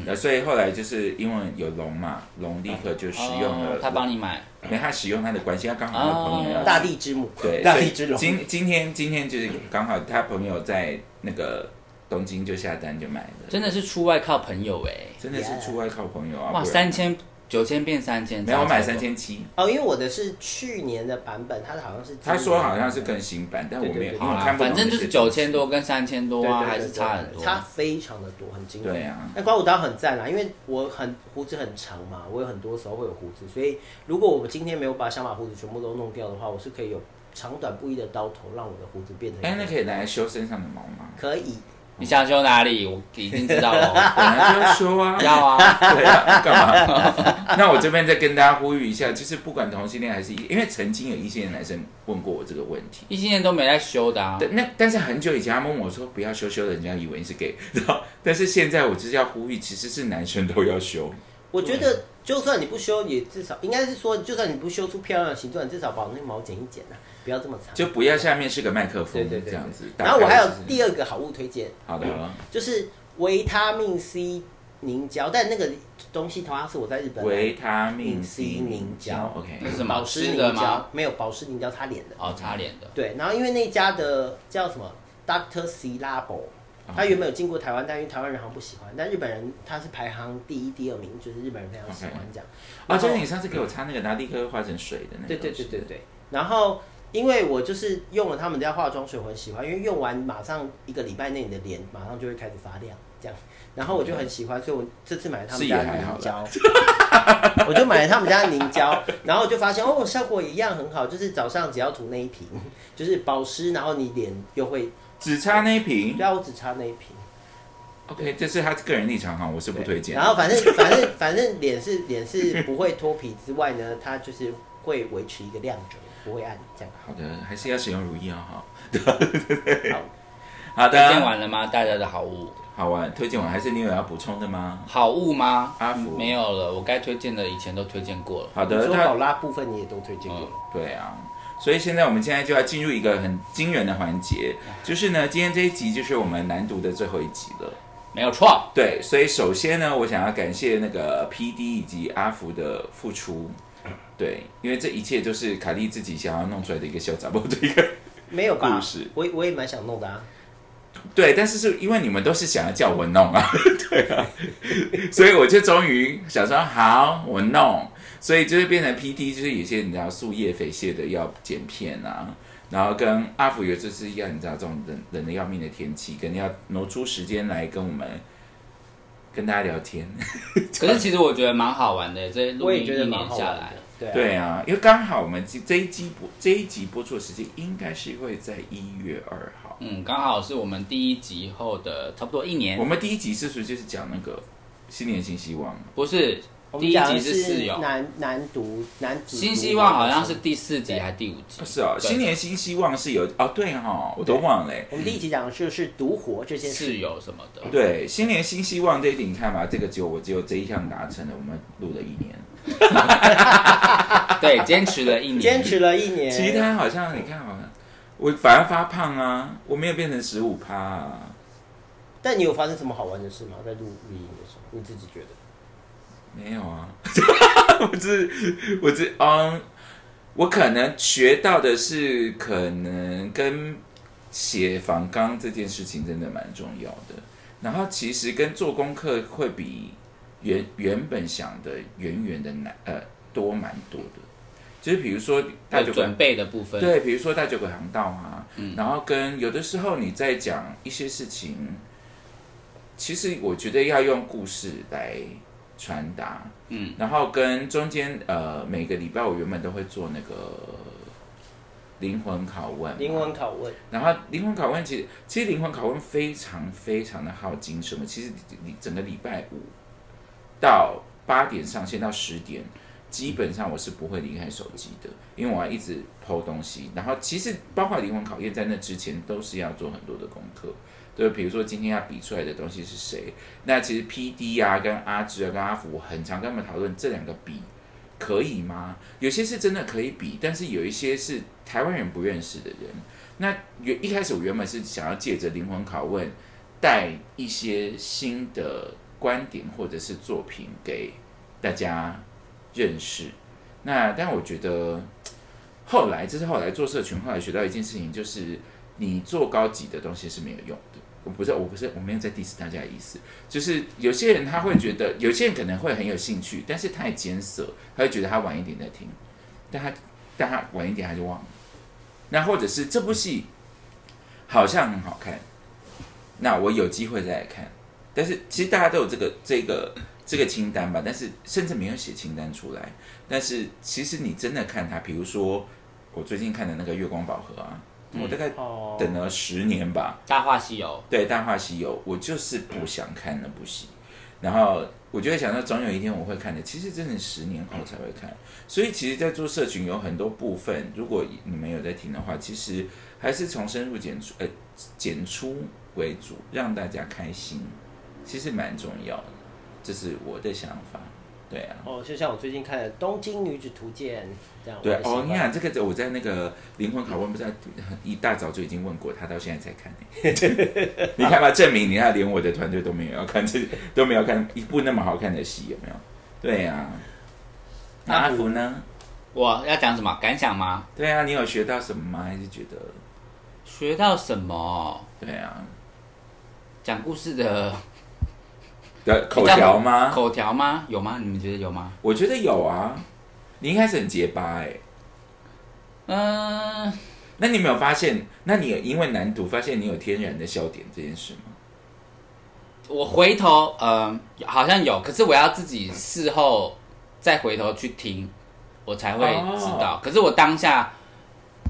那所以后来就是因为有龙嘛，龙立刻就使用了哦，他帮你买，没他使用他的关系，他刚好他朋友哦大地之母，对，*laughs* 大地之龙。今今天今天就是刚好他朋友在那个东京就下单就买了，真的是出外靠朋友哎。真的是出外靠朋友啊！哇，三千九千变三千，没有我买。三千七，哦，因为我的是去年的版本，它的好像是他说好像是更新版，但我没有，看不懂反正就是九千多跟三千多啊，还是差很多。差非常的多，很惊人。对啊那刮胡刀很赞啦，因为我很胡子很长嘛，我有很多时候会有胡子，所以如果我们今天没有把想把胡子全部都弄掉的话，我是可以有长短不一的刀头，让我的胡子变成。哎，那可以拿来修身上的毛吗？可以，你想修哪里？我已经知道了。本来就要修啊，*laughs* 要啊，对啊，干嘛？*laughs* 那我这边再跟大家呼吁一下，就是不管同性恋还是异，因为曾经有异性恋男生问过我这个问题。异性恋都没在修的啊。对，那但是很久以前他问我说不要修修的，人家以为你是 gay，知道？但是现在我就是要呼吁，其实是男生都要修。我觉得就算你不修，也至少应该是说，就算你不修出漂亮的形状，你至少把那个毛剪一剪啊，不要这么长。就不要下面是个麦克风对对对这样子。然后我还有第二个好物推荐，好的，就是维他命 C 凝胶，但那个东西同样是我在日本买的维他命 C 凝凝胶胶，OK，这是什么保湿凝胶？没有保湿凝胶擦脸的。哦，擦脸的。对，然后因为那家的叫什么 Doctor C Labo，他原本有进过台湾，但因为台湾人好像不喜欢，但日本人他是排行第一、第二名，就是日本人非常喜欢这样。哦，然后就是你上次给我擦那个，然后立刻会化成水的那个。对对对对。对。然后因为我就是用了他们家化妆水，我很喜欢，因为用完马上一个礼拜内你的脸马上就会开始发亮，这样。然后我就很喜欢，所以我这次买了他们家凝胶，*laughs* 我就买了他们家的凝胶，然后就发现哦，效果一样很好，就是早上只要涂那一瓶，就是保湿，然后你脸又会，只差那一瓶对啊，我只差那一瓶。，OK，这是他个人立场哈，我是不推荐。然后反正 *laughs* 反正反正脸是脸是不会脱皮之外呢，它就是会维持一个亮泽，不会暗这样。好的，还是要使用如意哦，好。*laughs* 好，的推荐，完了吗？大家的好物，好玩，推荐完还是你有要补充的吗？好物吗？阿福没有了，我该推荐的以前都推荐过了。好的，那说宝拉部分你也都推荐过了。对啊，所以现在我们现在就要进入一个很惊人的环节，就是呢，今天这一集就是我们难读的最后一集了。没有错，对，所以首先呢，我想要感谢那个 P D 以及阿福的付出。对，因为这一切都是凯莉自己想要弄出来的一个小杂包的一个 *laughs* 没有吧故事？我我也蛮想弄的啊。对，但是是因为你们都是想要叫我弄啊，*laughs* 对啊，所以我就终于想说好，我弄，所以就是变成 PT，就是有些你知道树叶肥蟹的要剪片啊，然后跟阿福有就是要你知道这种冷冷的要命的天气，肯定要挪出时间来跟我们跟大家聊天。*laughs* 可是其实我觉得蛮好玩的，这录我音一年下来。对啊。对啊，因为刚好我们这这一集播这一集播出的时间应该是会在一月二号。嗯，刚好是我们第一集后的差不多一年我，们第一集是不是就是讲那个新年新希望？不是我第一集是室友，男男独男子新希望好像是第四集还是第五集？不是哦，新年新希望是有哦，对哈、我都忘了欸。我们第一集讲的就是独活这件室事。友什么的，对，新年新希望这一点，你看吧，这个只有我只有这一项达成了，我们录了一年，*laughs* *laughs* 对，坚持了一年，坚持了一年，其他好像你看好像我反而发胖啊，我没有变成十五趴啊。但你有发生什么好玩的事吗？在录录音的时候，你自己觉得？没有啊，*laughs* 我只我只嗯，我可能学到的是，可能跟写房纲这件事情真的蛮重要的。然后其实跟做功课会比原原本想的远远的难呃多蛮多的。就是比如说大酒准备的部分，对，比如说大酒鬼航道啊，然后跟有的时候你在讲一些事情，其实我觉得要用故事来传达，嗯，然后跟中间呃每个礼拜我原本都会做那个灵魂拷问，灵魂拷问，然后灵魂拷问其实其实灵魂拷问非常非常的耗精神，我其实你整个礼拜五到八点上线到十点，基本上我是不会离开手机的，因为我要一直剖东西。然后其实包括灵魂考验在那之前都是要做很多的功课，对，比如说今天要比出来的东西是谁，那其实 P D 啊跟阿芝啊跟阿福，很常跟他们讨论这两个比。可以吗？有些是真的可以比，但是有一些是台湾人不认识的人。那原一开始我原本是想要借着灵魂拷问，带一些新的观点或者是作品给大家认识。那但我觉得后来，这是后来做社群，后来学到一件事情，就是你做高级的东西是没有用的。我不是，我不是，我没有在 diss 大家的意思，就是有些人他会觉得，有些人可能会很有兴趣，但是他也艰涩，他会觉得他晚一点再听，但他但他晚一点他就忘了。那或者是这部戏好像很好看，那我有机会再来看。但是其实大家都有这个这个这个清单吧，但是甚至没有写清单出来。但是其实你真的看它，比如说我最近看的那个《月光宝盒》啊，我大概哦，等了十年吧。《大话西游对《大话西游》，我就是不想看那部戏，然后我就会想到总有一天我会看的。其实真的十年后才会看，所以其实，在做社群有很多部分，如果你们有在听的话，其实还是从深入简出呃简出为主，让大家开心，其实蛮重要的。这是我的想法，对啊。哦，就像我最近看的《东京女子图鉴》这样，对哦，你看这个，我在那个灵魂拷问，不是一大早就已经问过他，到现在才看呢。*laughs* 你看吧，证明你看连我的团队都没有要看这都没有看一部那么好看的戏，有没有？对呀、那阿福呢？》，我要讲什么感想吗？对啊，你有学到什么吗？还是觉得学到什么？对啊？讲故事的的口条吗？口条吗？有吗？你们觉得有吗？我觉得有啊。你一开始很结巴哎、嗯、那你有没有发现？那你有因为难读发现你有天然的笑点这件事吗？我回头呃好像有，可是我要自己事后再回头去听，我才会知道。可是我当下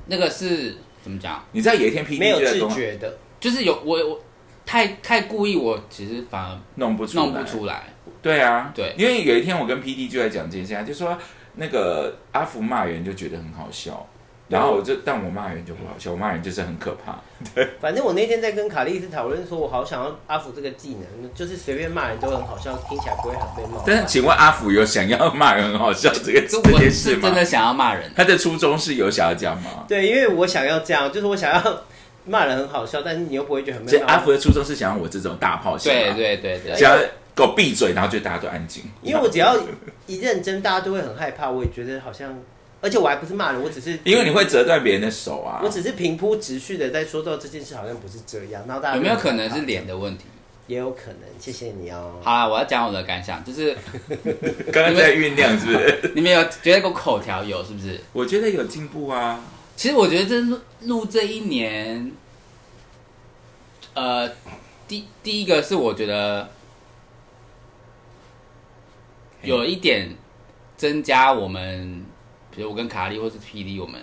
那个是怎么讲？你知道有一天 P D 没有自觉的，就是有我我太太故意，我其实反而弄不出来，弄不出来。对啊，对因为有一天我跟 P D 就在讲这件事，就说那个阿福骂人就觉得很好笑，然后我就但我骂人就不好笑，我骂人就是很可怕。对 *laughs* 反正我那天在跟卡莉斯讨论说，我好想要阿福这个技能，就是随便骂人都很好笑，听起来不会很被冒。但是请问阿福有想要骂人很好笑这个 *laughs* 这件事吗是真？的想要骂人，他的初衷是有想要讲吗？对，因为我想要这样，就是我想要骂人很好笑，但是你又不会觉得很所以闷。阿福的初衷是想要我这种大炮型对嘛，对对对只，要给我闭嘴，然后就大家都安静。因为我只要一认真，大家都会很害怕。我也觉得好像，而且我还不是骂人，我只是 *laughs* 因为你会折断别人的手啊我。只是平铺直叙的在说到这件事好像不是这样，然后大家有没有可能是脸？的问题？也有可能，谢谢你哦。好啦，我要讲我的感想，就是 *laughs* 刚刚在酝酿，是不是？*laughs* 你们有觉得我口条有是不是？我觉得有进步啊。其实我觉得这录录这一年，呃，第第一个是我觉得有一点增加我们，比如我跟卡莉或是 PD，我们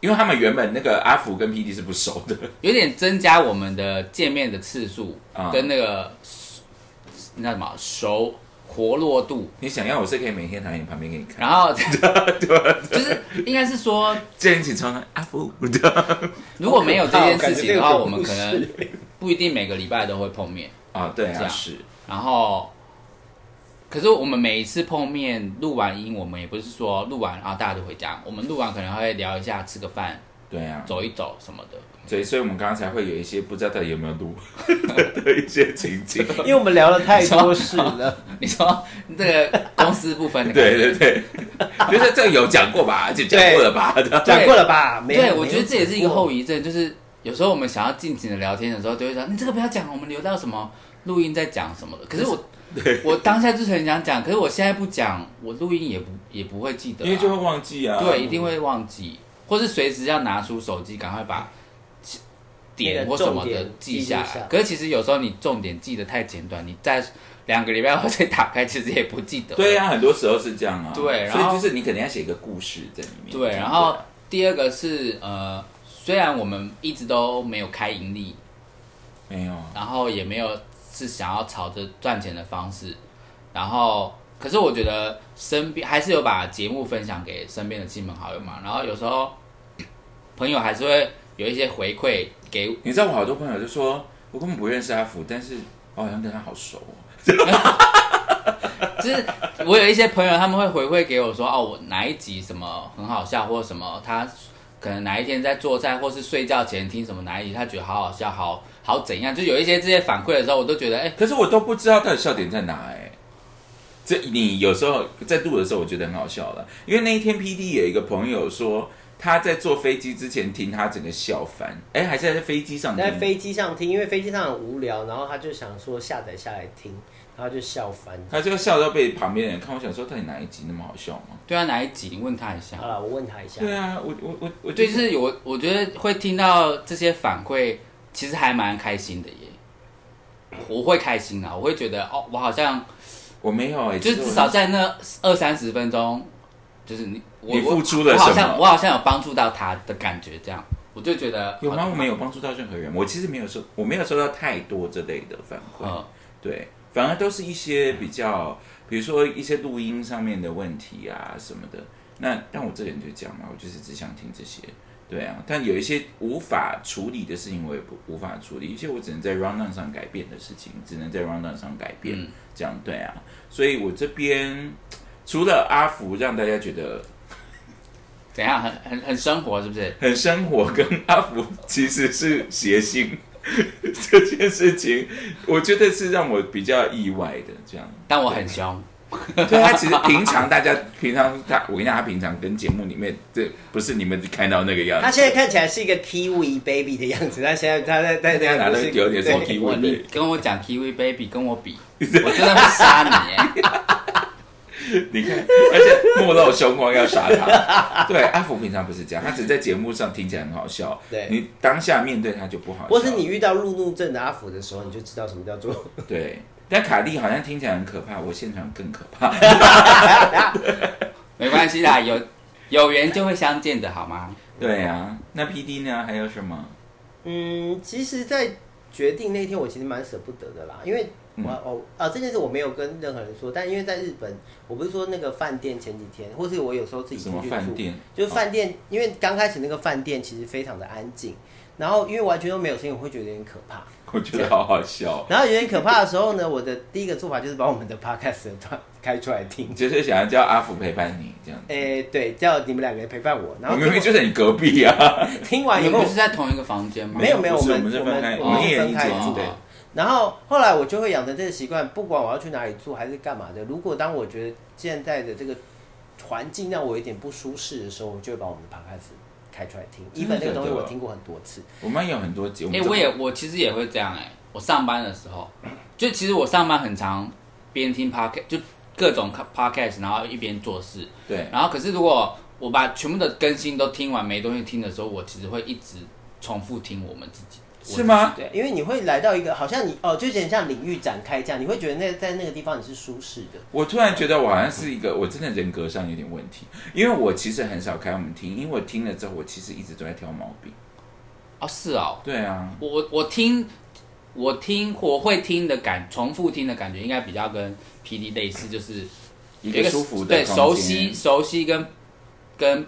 因为他们原本那个阿福跟 PD 是不熟的，有点增加我们的见面的次数啊。跟那个那什么熟活络度，你想要我是可以每天躺在你旁边给你看。然后 *laughs* 对就是应该是说，见你起床，阿福，如果没有这件事情的话，我们可能不一定每个礼拜都会碰面。啊，对是，然后，可是我们每一次碰面录完音，我们也不是说录完然后大家就回家，我们录完可能会聊一下，吃个饭，对啊，走一走什么的。所以所以我们刚刚才会有一些不知道到底有没有录 *laughs* 的一些情景。因为我们聊了太多事了，你说你这个公司部分对对对，就是这个有讲过吧，而且讲过了吧？讲过了吧？没对，我觉得这也是一个后遗。遗症，就是有时候我们想要尽情的聊天的时候，就会说你这个不要讲，我们留到什么录音再讲什么的。可是我我当下就是很想讲，可是我现在不讲，我录音也不也不会记得啊、因为就会忘记啊。对，一定会忘记，或是随时要拿出手机，赶快把点或什么的记下来。来可是其实有时候你重点记得太简短，你在两个礼拜后 *laughs* 再打开，其实也不记得。对啊，很多时候是这样啊。对然后所以就是你肯定要写一个故事在里面。对，然后第二个是呃，虽然我们一直都没有开盈利，没有，然后也没有是想要朝着赚钱的方式，然后可是我觉得身边还是有把节目分享给身边的亲朋好友嘛，然后有时候 *coughs* 朋友还是会有一些回馈给你知道我好多朋友就说，我根本不认识阿福，但是我好像跟他好熟哦。*laughs* 就是我有一些朋友，他们会回馈给我说，哦，我哪一集什么很好笑，或者什么他可能哪一天在做菜或是睡觉前听什么哪一集，他觉得好好笑，好好怎样，就有一些这些反馈的时候，我都觉得，哎、可是我都不知道到底笑点在哪哎、这你有时候在录的时候，我觉得很好笑了，因为那一天 P D 有一个朋友说，他在坐飞机之前听他整个笑翻，哎、还是在飞机上听，在飞机上听，因为飞机上很无聊，然后他就想说下载下来听，然后就笑翻。他就笑到被旁边人看，我想说到底哪一集那么好笑吗？对啊，哪一集？你问他一下好。了，我问他一下。对啊，我我我我对，就是我我觉得会听到这些反馈，其实还蛮开心的耶。我会开心啊，我会觉得哦，我好像我没有哎、就是至少在那二三十分钟，就是你我你付出了我好什么像我好像有帮助到他的感觉，这样我就觉得有吗？我没有帮助到任何人，我其实没有收，我没有收到太多这类的反馈。嗯对，反而都是一些比较，比如说一些录音上面的问题啊什么的。那但我这个人就讲嘛，我就是只想听这些，对啊。但有一些无法处理的事情，我也不无法处理，一些我只能在 round down 上改变的事情，只能在 round down 上改变，嗯这样对啊。所以我这边除了阿福让大家觉得怎样很很很生活是不是？很生活，跟阿福其实是谐星 *laughs* 这件事情，我觉得是让我比较意外的这样。但我很凶，对他其实平常大家平常他，我跟你讲，他平常跟节目里面这不是你们看到那个样子。他现在看起来是一个 Kiwi baby 的样子，他现在他在在现在拿那那个有点对什么 Kiwi 我你跟我讲 Kiwi Baby 跟我比，我真的会杀你耶！*laughs* 你看，而且目露凶光要杀他。对，阿福平常不是这样，他只是在节目上听起来很好笑，对你当下面对他就不好笑。或是你遇到路怒症的阿福的时候，你就知道什么叫做 *laughs* 对，但卡莉好像听起来很可怕，我现场更可怕。*laughs* 没关系啦，有有缘就会相见的好吗？对啊，那 P D 呢？还有什么？嗯，其实，在决定那天，我其实蛮舍不得的啦，因为我哦啊这件事我没有跟任何人说，但因为在日本，我不是说那个饭店前几天，或是我有时候自己进去住，饭店？就是饭店，因为刚开始那个饭店其实非常的安静，然后因为完全都没有声音，我会觉得有点可怕。*laughs* 我觉得好好笑，然后有点可怕的时候呢，我的第一个做法就是把我们的 podcast 的开出来听。就是想要叫阿福陪伴你这样。诶，对，叫你们两个人陪伴我。然后我明明就在你隔壁啊。听完以后你们不是在同一个房间吗？没有没有，我们我们是分开我我们们分开住对。然后后来我就会养成这个习惯，不管我要去哪里住还是干嘛的，如果当我觉得现在的这个环境让我有点不舒适的时候，我就会把我们的 podcast 开出来听。一本那个东西我听过很多次，我们有很多节目。哎、我也我其实也会这样哎、我上班的时候，就其实我上班很长边听 podcast，就各种 podcast，然后一边做事。对，然后可是如果我把全部的更新都听完没东西听的时候，我其实会一直重复听我们自己。是吗？对，因为你会来到一个好像你哦，就有点像领域展开这样，你会觉得那在那个地方你是舒适的。我突然觉得我好像是一个，我真的人格上有点问题，因为我其实很少开我们听，因为我听了之后，我其实一直都在挑毛病。哦，是哦，对啊，我我我听我听我会听的感，重复听的感觉应该比较跟 P D 类似，就是有一个舒服的对熟悉熟悉跟跟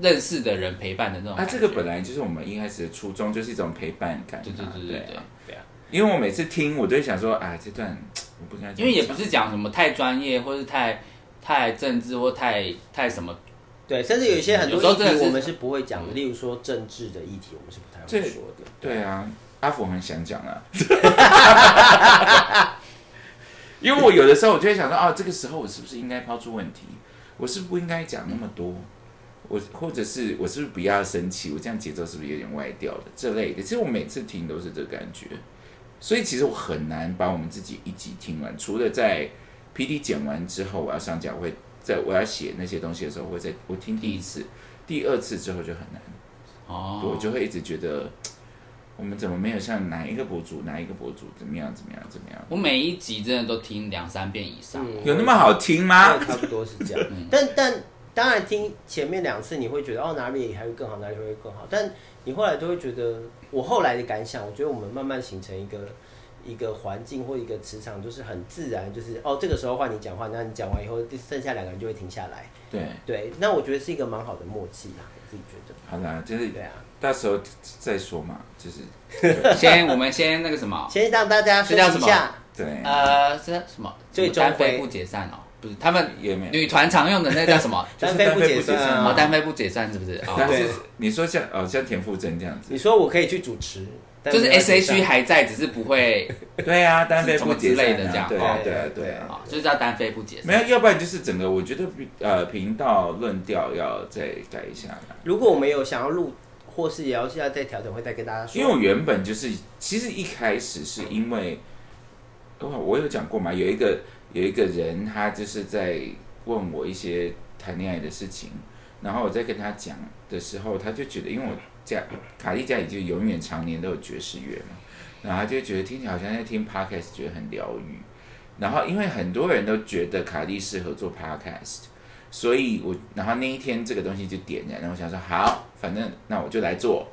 认识的人陪伴的那种啊，这个本来就是我们一开始的初衷，就是一种陪伴感嘛。对对对对对啊对啊，因为我每次听，我都会想说，啊，这段我不应该讲，因为也不是讲什么太专业，或是太太政治或太太什么，对，甚至有一些很多议题我们是不会讲的，例如说政治的议题，我们是不太会说的。对啊，阿福很想讲啊，*laughs* 因为我有的时候我就会想说，哦，这个时候我是不是应该抛出问题？我是不是不应该讲那么多？我或者是我是不是不要生气？我这样节奏是不是有点歪掉了？这类的，其实我每次听都是这个感觉，所以其实我很难把我们自己一集听完，除了在 P D 剪完之后，我要上架，我会在我要写那些东西的时候，我会在我听第一次、第二次之后就很难。哦，我就会一直觉得，我们怎么没有像哪一个博主、哪一个博主怎么样、怎么样、怎么样？我每一集真的都听两三遍以上。嗯有那么好听吗？差不多是这样。*laughs* 但但当然听前面两次，你会觉得哦哪里还会更好，哪里会更好。但你后来都会觉得，我后来的感想，我觉得我们慢慢形成一个一个环境或一个磁场，就是很自然，就是哦这个时候换你讲话，那你讲完以后，剩下两个人就会停下来。对，对，那我觉得是一个蛮好的默契啦，我自己觉得。好啦，就是对啊，到时候再说嘛，就是 *laughs* 先我们先那个什么，先让大家休息这叫什么一下。对，呃，是什么？最终回单飞不解散哦，不是他们也没有。女团常用的那叫什么？*laughs* 单飞不解散哦，单飞不解散是不是？哦，但是你说像哦像田馥甄这样子，你说我可以去主持，就是 S H 解 E 还在，只是不会 *laughs* 对啊，单飞不解散之类的这样对啊，哦对啊，对对啊。啊，就是叫单飞不解散。没有，要不然就是整个，我觉得呃频道论调要再改一下啦。如果我们有想要录，或是也要现在再调整，会再跟大家说。因为我原本就是，其实一开始是因为，哦，我有讲过嘛，有一个有一个人，他就是在问我一些谈恋爱的事情，然后我在跟他讲的时候，他就觉得，因为我家卡莉家里就永远常年都有爵士乐嘛，然后他就觉得听起来好像在听 podcast，觉得很疗愈。然后因为很多人都觉得卡莉适合做 podcast，所以我然后那一天这个东西就点燃，然后我想说好，反正那我就来做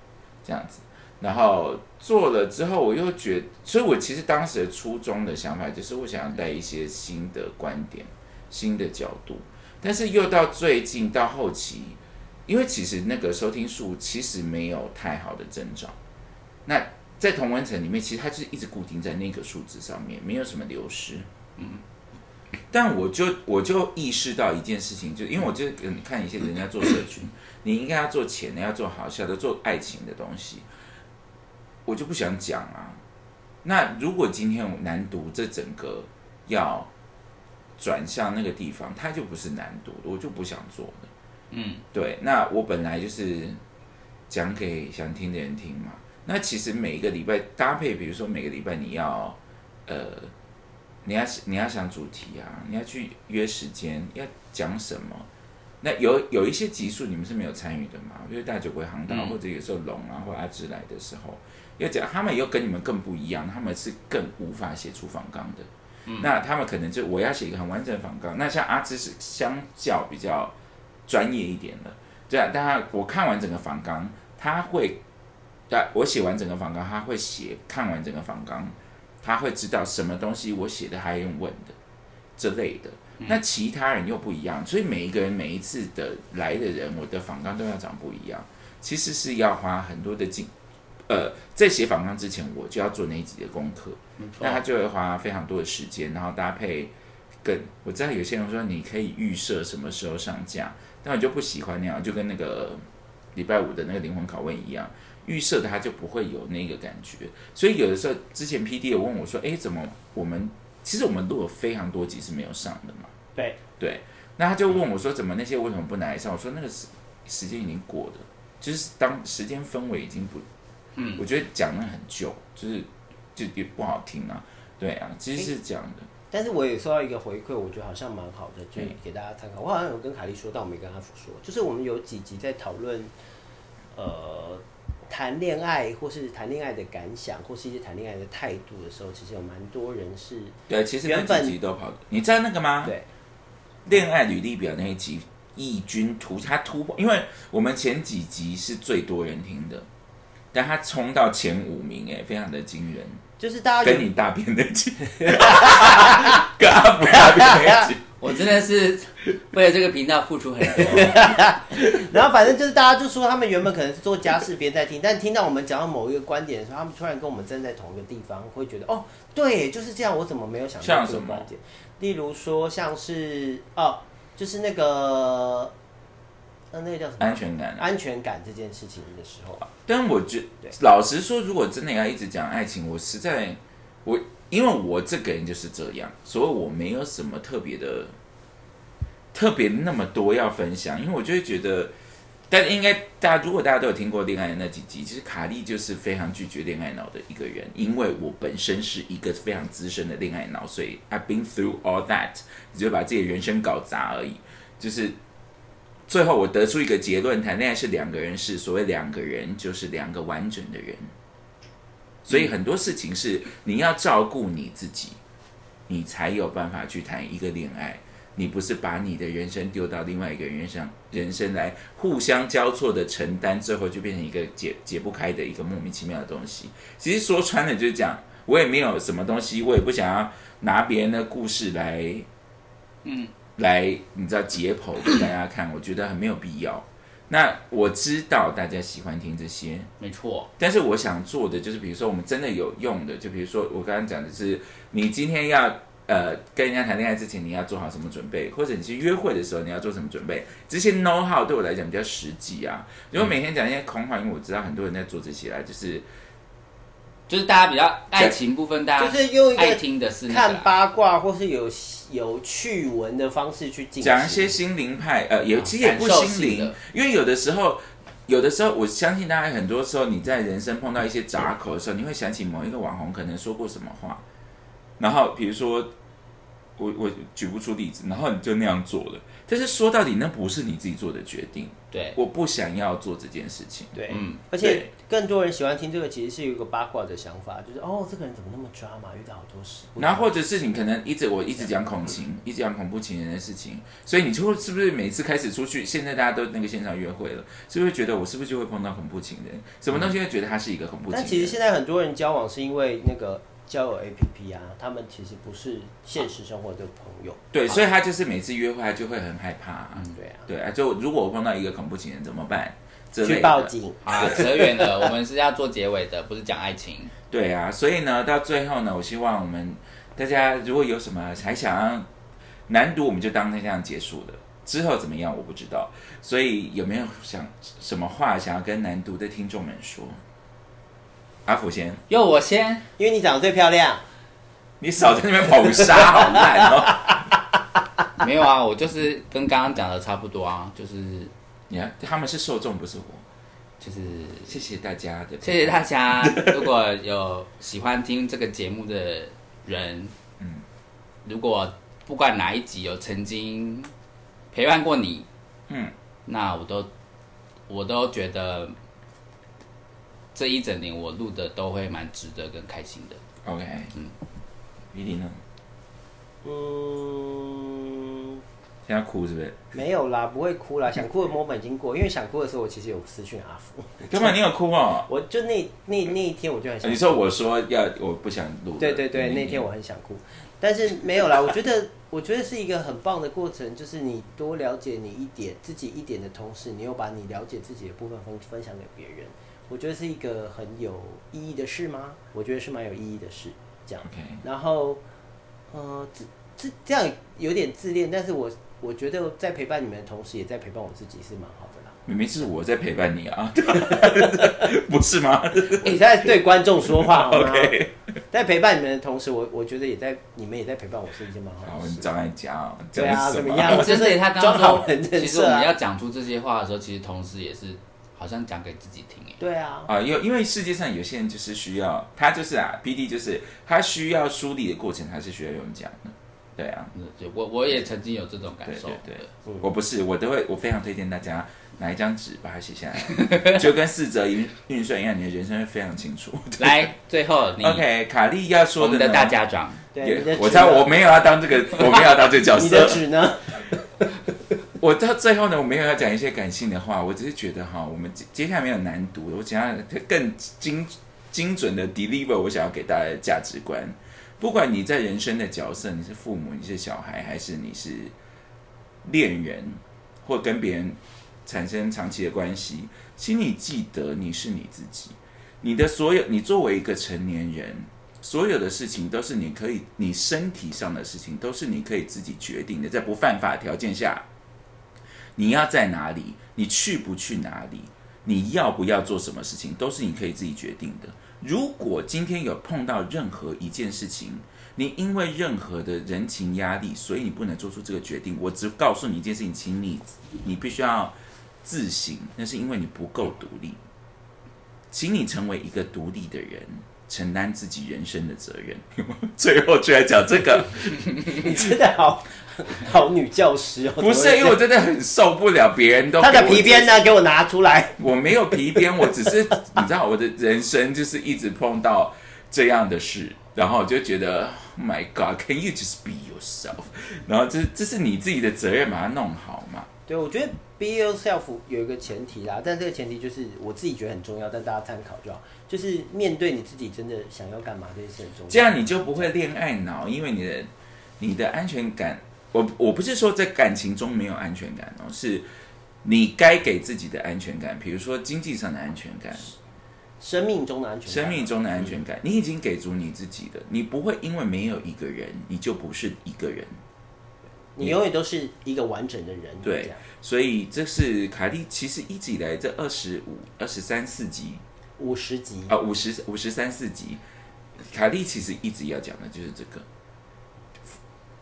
这样子。然后做了之后，我又觉所以我其实当时的初衷的想法就是我想要带一些新的观点、新的角度，但是又到最近到后期，因为其实那个收听数其实没有太好的增长，那在同温层里面，其实它就是一直固定在那个数字上面，没有什么流失。嗯，但我就我就意识到一件事情，就因为我就看一些人家做社群，你应该要做钱的，要做好笑的，做爱情的东西，我就不想讲啊。那如果今天我难读这整个要转向那个地方，它就不是难读的，我就不想做了。嗯，对，那我本来就是讲给想听的人听嘛。那其实每一个礼拜搭配，比如说每个礼拜你要呃，你要你要想主题啊，你要去约时间，要讲什么。那有有一些集数你们是没有参与的嘛？因为大酒鬼航道，嗯或者有时候龙啊或阿芝来的时候，要讲他们又跟你们更不一样，他们是更无法写出访纲的。那他们可能就我要写一个很完整的访纲，那像阿芝是相较比较专业一点的，对啊，但他我看完整个访纲，他会，对，我写完整个访纲，他会写看完整个访纲，他会知道什么东西我写的还用问的这类的。那其他人又不一样，所以每一个人每一次的来的人，我的访纲都要长不一样，其实是要花很多的精呃，在写访纲之前，我就要做那一集的功课，那他就会花非常多的时间，然后搭配跟我知道有些人说你可以预设什么时候上架，但我就不喜欢那样，就跟那个礼拜五的那个灵魂拷问一样，预设的它就不会有那个感觉，所以有的时候之前 P D 有问我说，哎，怎么我们其实我们录了非常多集是没有上的嘛？对，对，那他就问我说，怎么那些为什么不拿来上？我说那个时时间已经过了，就是当时间氛围已经不，嗯。我觉得讲的很旧，就是就也不好听啊，对啊，其实是这样的，但是我也收到一个回馈，我觉得好像蛮好的，就嗯给大家参考。我好像有跟凯莉说，但我没跟阿福说，就是我们有几集在讨论，呃，谈恋爱或是谈恋爱的感想，或是一些谈恋爱的态度的时候，其实有蛮多人是对，其实那原本集都跑的，你知道那个吗？对。恋爱履历表那一集异军突他突破，因为我们前几集是最多人听的，但他冲到前五名，哎，非常的惊人。就是大家跟你大便那集，跟阿福大便那集，我真的是为了这个频道付出很多。*laughs* 然后反正就是大家就说他们原本可能是做家事边在听，但听到我们讲到某一个观点的时候，他们突然跟我们站在同一个地方，会觉得哦，对，就是这样，我怎么没有想到这像什么个观点？例如说像是哦，就是那个呃那个叫什么安全感啊。安全感这件事情的时候，但我觉对老实说，如果真的要一直讲爱情，我实在我因为我这个人就是这样，所以我没有什么特别的特别那么多要分享，因为我就会觉得。但应该大家如果大家都有听过恋爱的那几集，其实卡莉就是非常拒绝恋爱脑的一个人，因为我本身是一个非常资深的恋爱脑，所以 I've been through all that，只会把自己的人生搞砸而已。就是最后我得出一个结论：谈恋爱是两个人事，所谓两个人就是两个完整的人。所以很多事情是你要照顾你自己，你才有办法去谈一个恋爱。你不是把你的人生丢到另外一个人生人生来互相交错的承担，最后就变成一个解解不开的一个莫名其妙的东西。其实说穿了就是讲，我也没有什么东西，我也不想要拿别人的故事来，嗯，来你知道解剖给大家看，我觉得很没有必要。那我知道大家喜欢听这些，没错，但是我想做的就是，比如说我们真的有用的，就比如说我刚刚讲的是，你今天要呃跟人家谈恋爱之前，你要做好什么准备，或者你去约会的时候你要做什么准备，这些 know how 对我来讲比较实际啊。如果每天讲一些空话，因为我知道很多人在做这些啦，就是就是大家比较爱情部分，大家就是用一爱个听的是看八卦或是有有趣闻的方式去进行，讲一些心灵派，呃，也啊其实也不心灵，因为有的时候，有的时候我相信大家很多时候你在人生碰到一些闸口的时候，你会想起某一个网红可能说过什么话，然后比如说我我举不出例子，然后你就那样做了，但是说到底那不是你自己做的决定，对，我不想要做这件事情，对，嗯而且更多人喜欢听这个，其实是有一个八卦的想法，就是哦，这个人怎么那么抓嘛，遇到好多事。然后或者是你可能一直我一直讲恐情，一直讲恐怖情人的事情，所以你就会是不是每次开始出去，现在大家都那个线上约会了，是不是觉得我是不是就会碰到恐怖情人？什么东西会觉得他是一个恐怖情人？但其实现在很多人交往是因为那个交友 APP 啊，他们其实不是现实生活的朋友。对，所以他就是每次约会他就会很害怕啊、对啊，对啊，就如果我碰到一个恐怖情人怎么办？去报。警。啊，扯远了，我们是要做结尾的，不是讲爱情。对啊，所以呢，到最后呢，我希望我们大家如果有什么还想要难读，我们就当天这样结束了。之后怎么样我不知道，所以有没有想什么话想要跟难读的听众们说？阿福先，由我先，因为你长得最漂亮，你少在那边捧杀，好烂哦！*laughs* 没有啊，我就是跟刚刚讲的差不多啊，就是你看他们是受众，不是我。就是谢谢大家的，谢谢大家。如果有喜欢听这个节目的人，嗯如果不管哪一集有曾经陪伴过你，嗯，那我都我都觉得这一整年我录的都会蛮值得跟开心的。OK，嗯，一定呢？嗯，现在哭是不是？没有啦，不会哭啦。想哭的 moment 已经过，因为想哭的时候，我其实有私讯阿福，根本你有哭哦？*laughs* 我就那那那一天我就很想哭。你说我说要我不想录的，对对对，那天我很想哭，但是没有啦。我觉得，*laughs* 我觉得是一个很棒的过程，就是你多了解你一点自己一点的同时，你又把你了解自己的部分分分享给别人。我觉得是一个很有意义的事吗？我觉得是蛮有意义的事，这样。然后，呃，这这这样有点自恋，但是我我觉得在陪伴你们的同时，也在陪伴我自己，是蛮好的啦。明明是我在陪伴你啊，*laughs* 不是吗你在对观众说话 *laughs* 好吗？OK，在陪伴你们的同时，我我觉得也在你们也在陪伴我，是一件蛮好好，的事。你张爱讲，对啊怎么样哎真的，他刚刚说，其实我们要讲出这些话的时候，其实同时也是好像讲给自己听哎。对啊，啊，因为因为世界上有些人就是需要，他就是啊，P D 就是他需要梳理的过程，他是需要有人讲的，对啊，我我也曾经有这种感受。对对对对，我不是，我都会，我非常推荐大家拿一张纸把它写下来，*laughs* 就跟四则运运算一样，你的人生会非常清楚。来，最后你 OK，卡莉要我说的的大家长，对，我猜我没有要当这个，我没有要当这个角你的。纸呢？*laughs* 我到最后呢，我没有要讲一些感性的话，我只是觉得哈，我们接接下来没有难读，我想要更精精准的 deliver 我想要给大家的价值观。不管你在人生的角色，你是父母，你是小孩，还是你是恋人，或跟别人产生长期的关系，请你记得你是你自己。你的所有，你作为一个成年人，所有的事情都是你可以，你身体上的事情都是你可以自己决定的，在不犯法条件下，你要在哪里，你去不去哪里，你要不要做什么事情，都是你可以自己决定的。如果今天有碰到任何一件事情，你因为任何的人情压力，所以你不能做出这个决定，我只告诉你一件事情，请你你必须要自省，那是因为你不够独立。请你成为一个独立的人，承担自己人生的责任。*laughs* 最后居然讲这个，*laughs* 你真的好 *laughs* 好女教师哦！不是因为我真的很受不了别人都他的皮鞭呢？给我拿出来！我没有皮鞭，我只是你知道，我的人生就是一直碰到这样的事，然后我就觉得，Oh My God，Can you just be yourself？然后这这是你自己的责任，把它弄好嘛。对，我觉得 be yourself 有一个前提啦，但这个前提就是我自己觉得很重要，但大家参考就好。就是面对你自己真的想要干嘛这件事很重要。这样你就不会恋爱脑，因为你的你的安全感，我我不是说在感情中没有安全感哦，是你该给自己的安全感，比如说经济上的安全感，生命中的安全感，生命中的安全感，你已经给足你自己的，你不会因为没有一个人，你就不是一个人。你永远都是一个完整的人。对所以这是卡莉其实一直以来这二十五、二十三四集。五十集。啊，五十五十三四集，卡莉其实一直要讲的就是这个，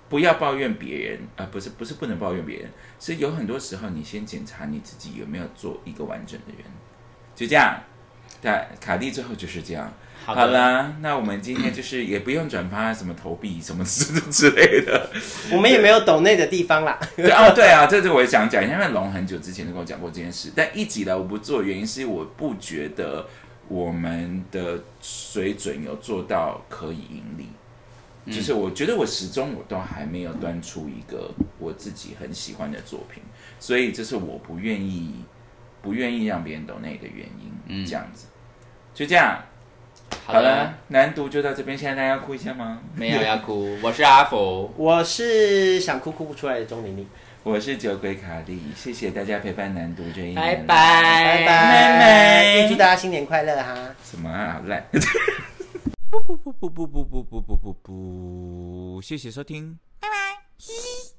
不要抱怨别人啊，不是不是不能抱怨别人，是有很多时候你先检查你自己有没有做一个完整的人，就这样。但卡蒂最后就是这样。好啦，那我们今天就是也不用转发什么投币什么之之类的。*laughs* 我们也没有抖内的地方啦。对哦，对啊，这是我也想讲，因为龙很久之前就跟我讲过这件事，但一直以来我不做，原因是我不觉得我们的水准有做到可以盈利。就是我觉得我始终我都还没有端出一个我自己很喜欢的作品，所以这是我不愿意不愿意让别人懂那个原因。嗯这样子，就这样。好好了的，，难读就到这边，现在大家要哭一下吗？没有要哭，*laughs* 我是阿福，我是想哭哭不出来的钟玲玲，我是酒鬼卡莉，谢谢大家陪伴难读这一年。拜拜拜拜，拜拜预祝大家新年快乐哈！什么啊，好烂！*laughs* 不不不不不不不不不不，谢谢收听，拜拜。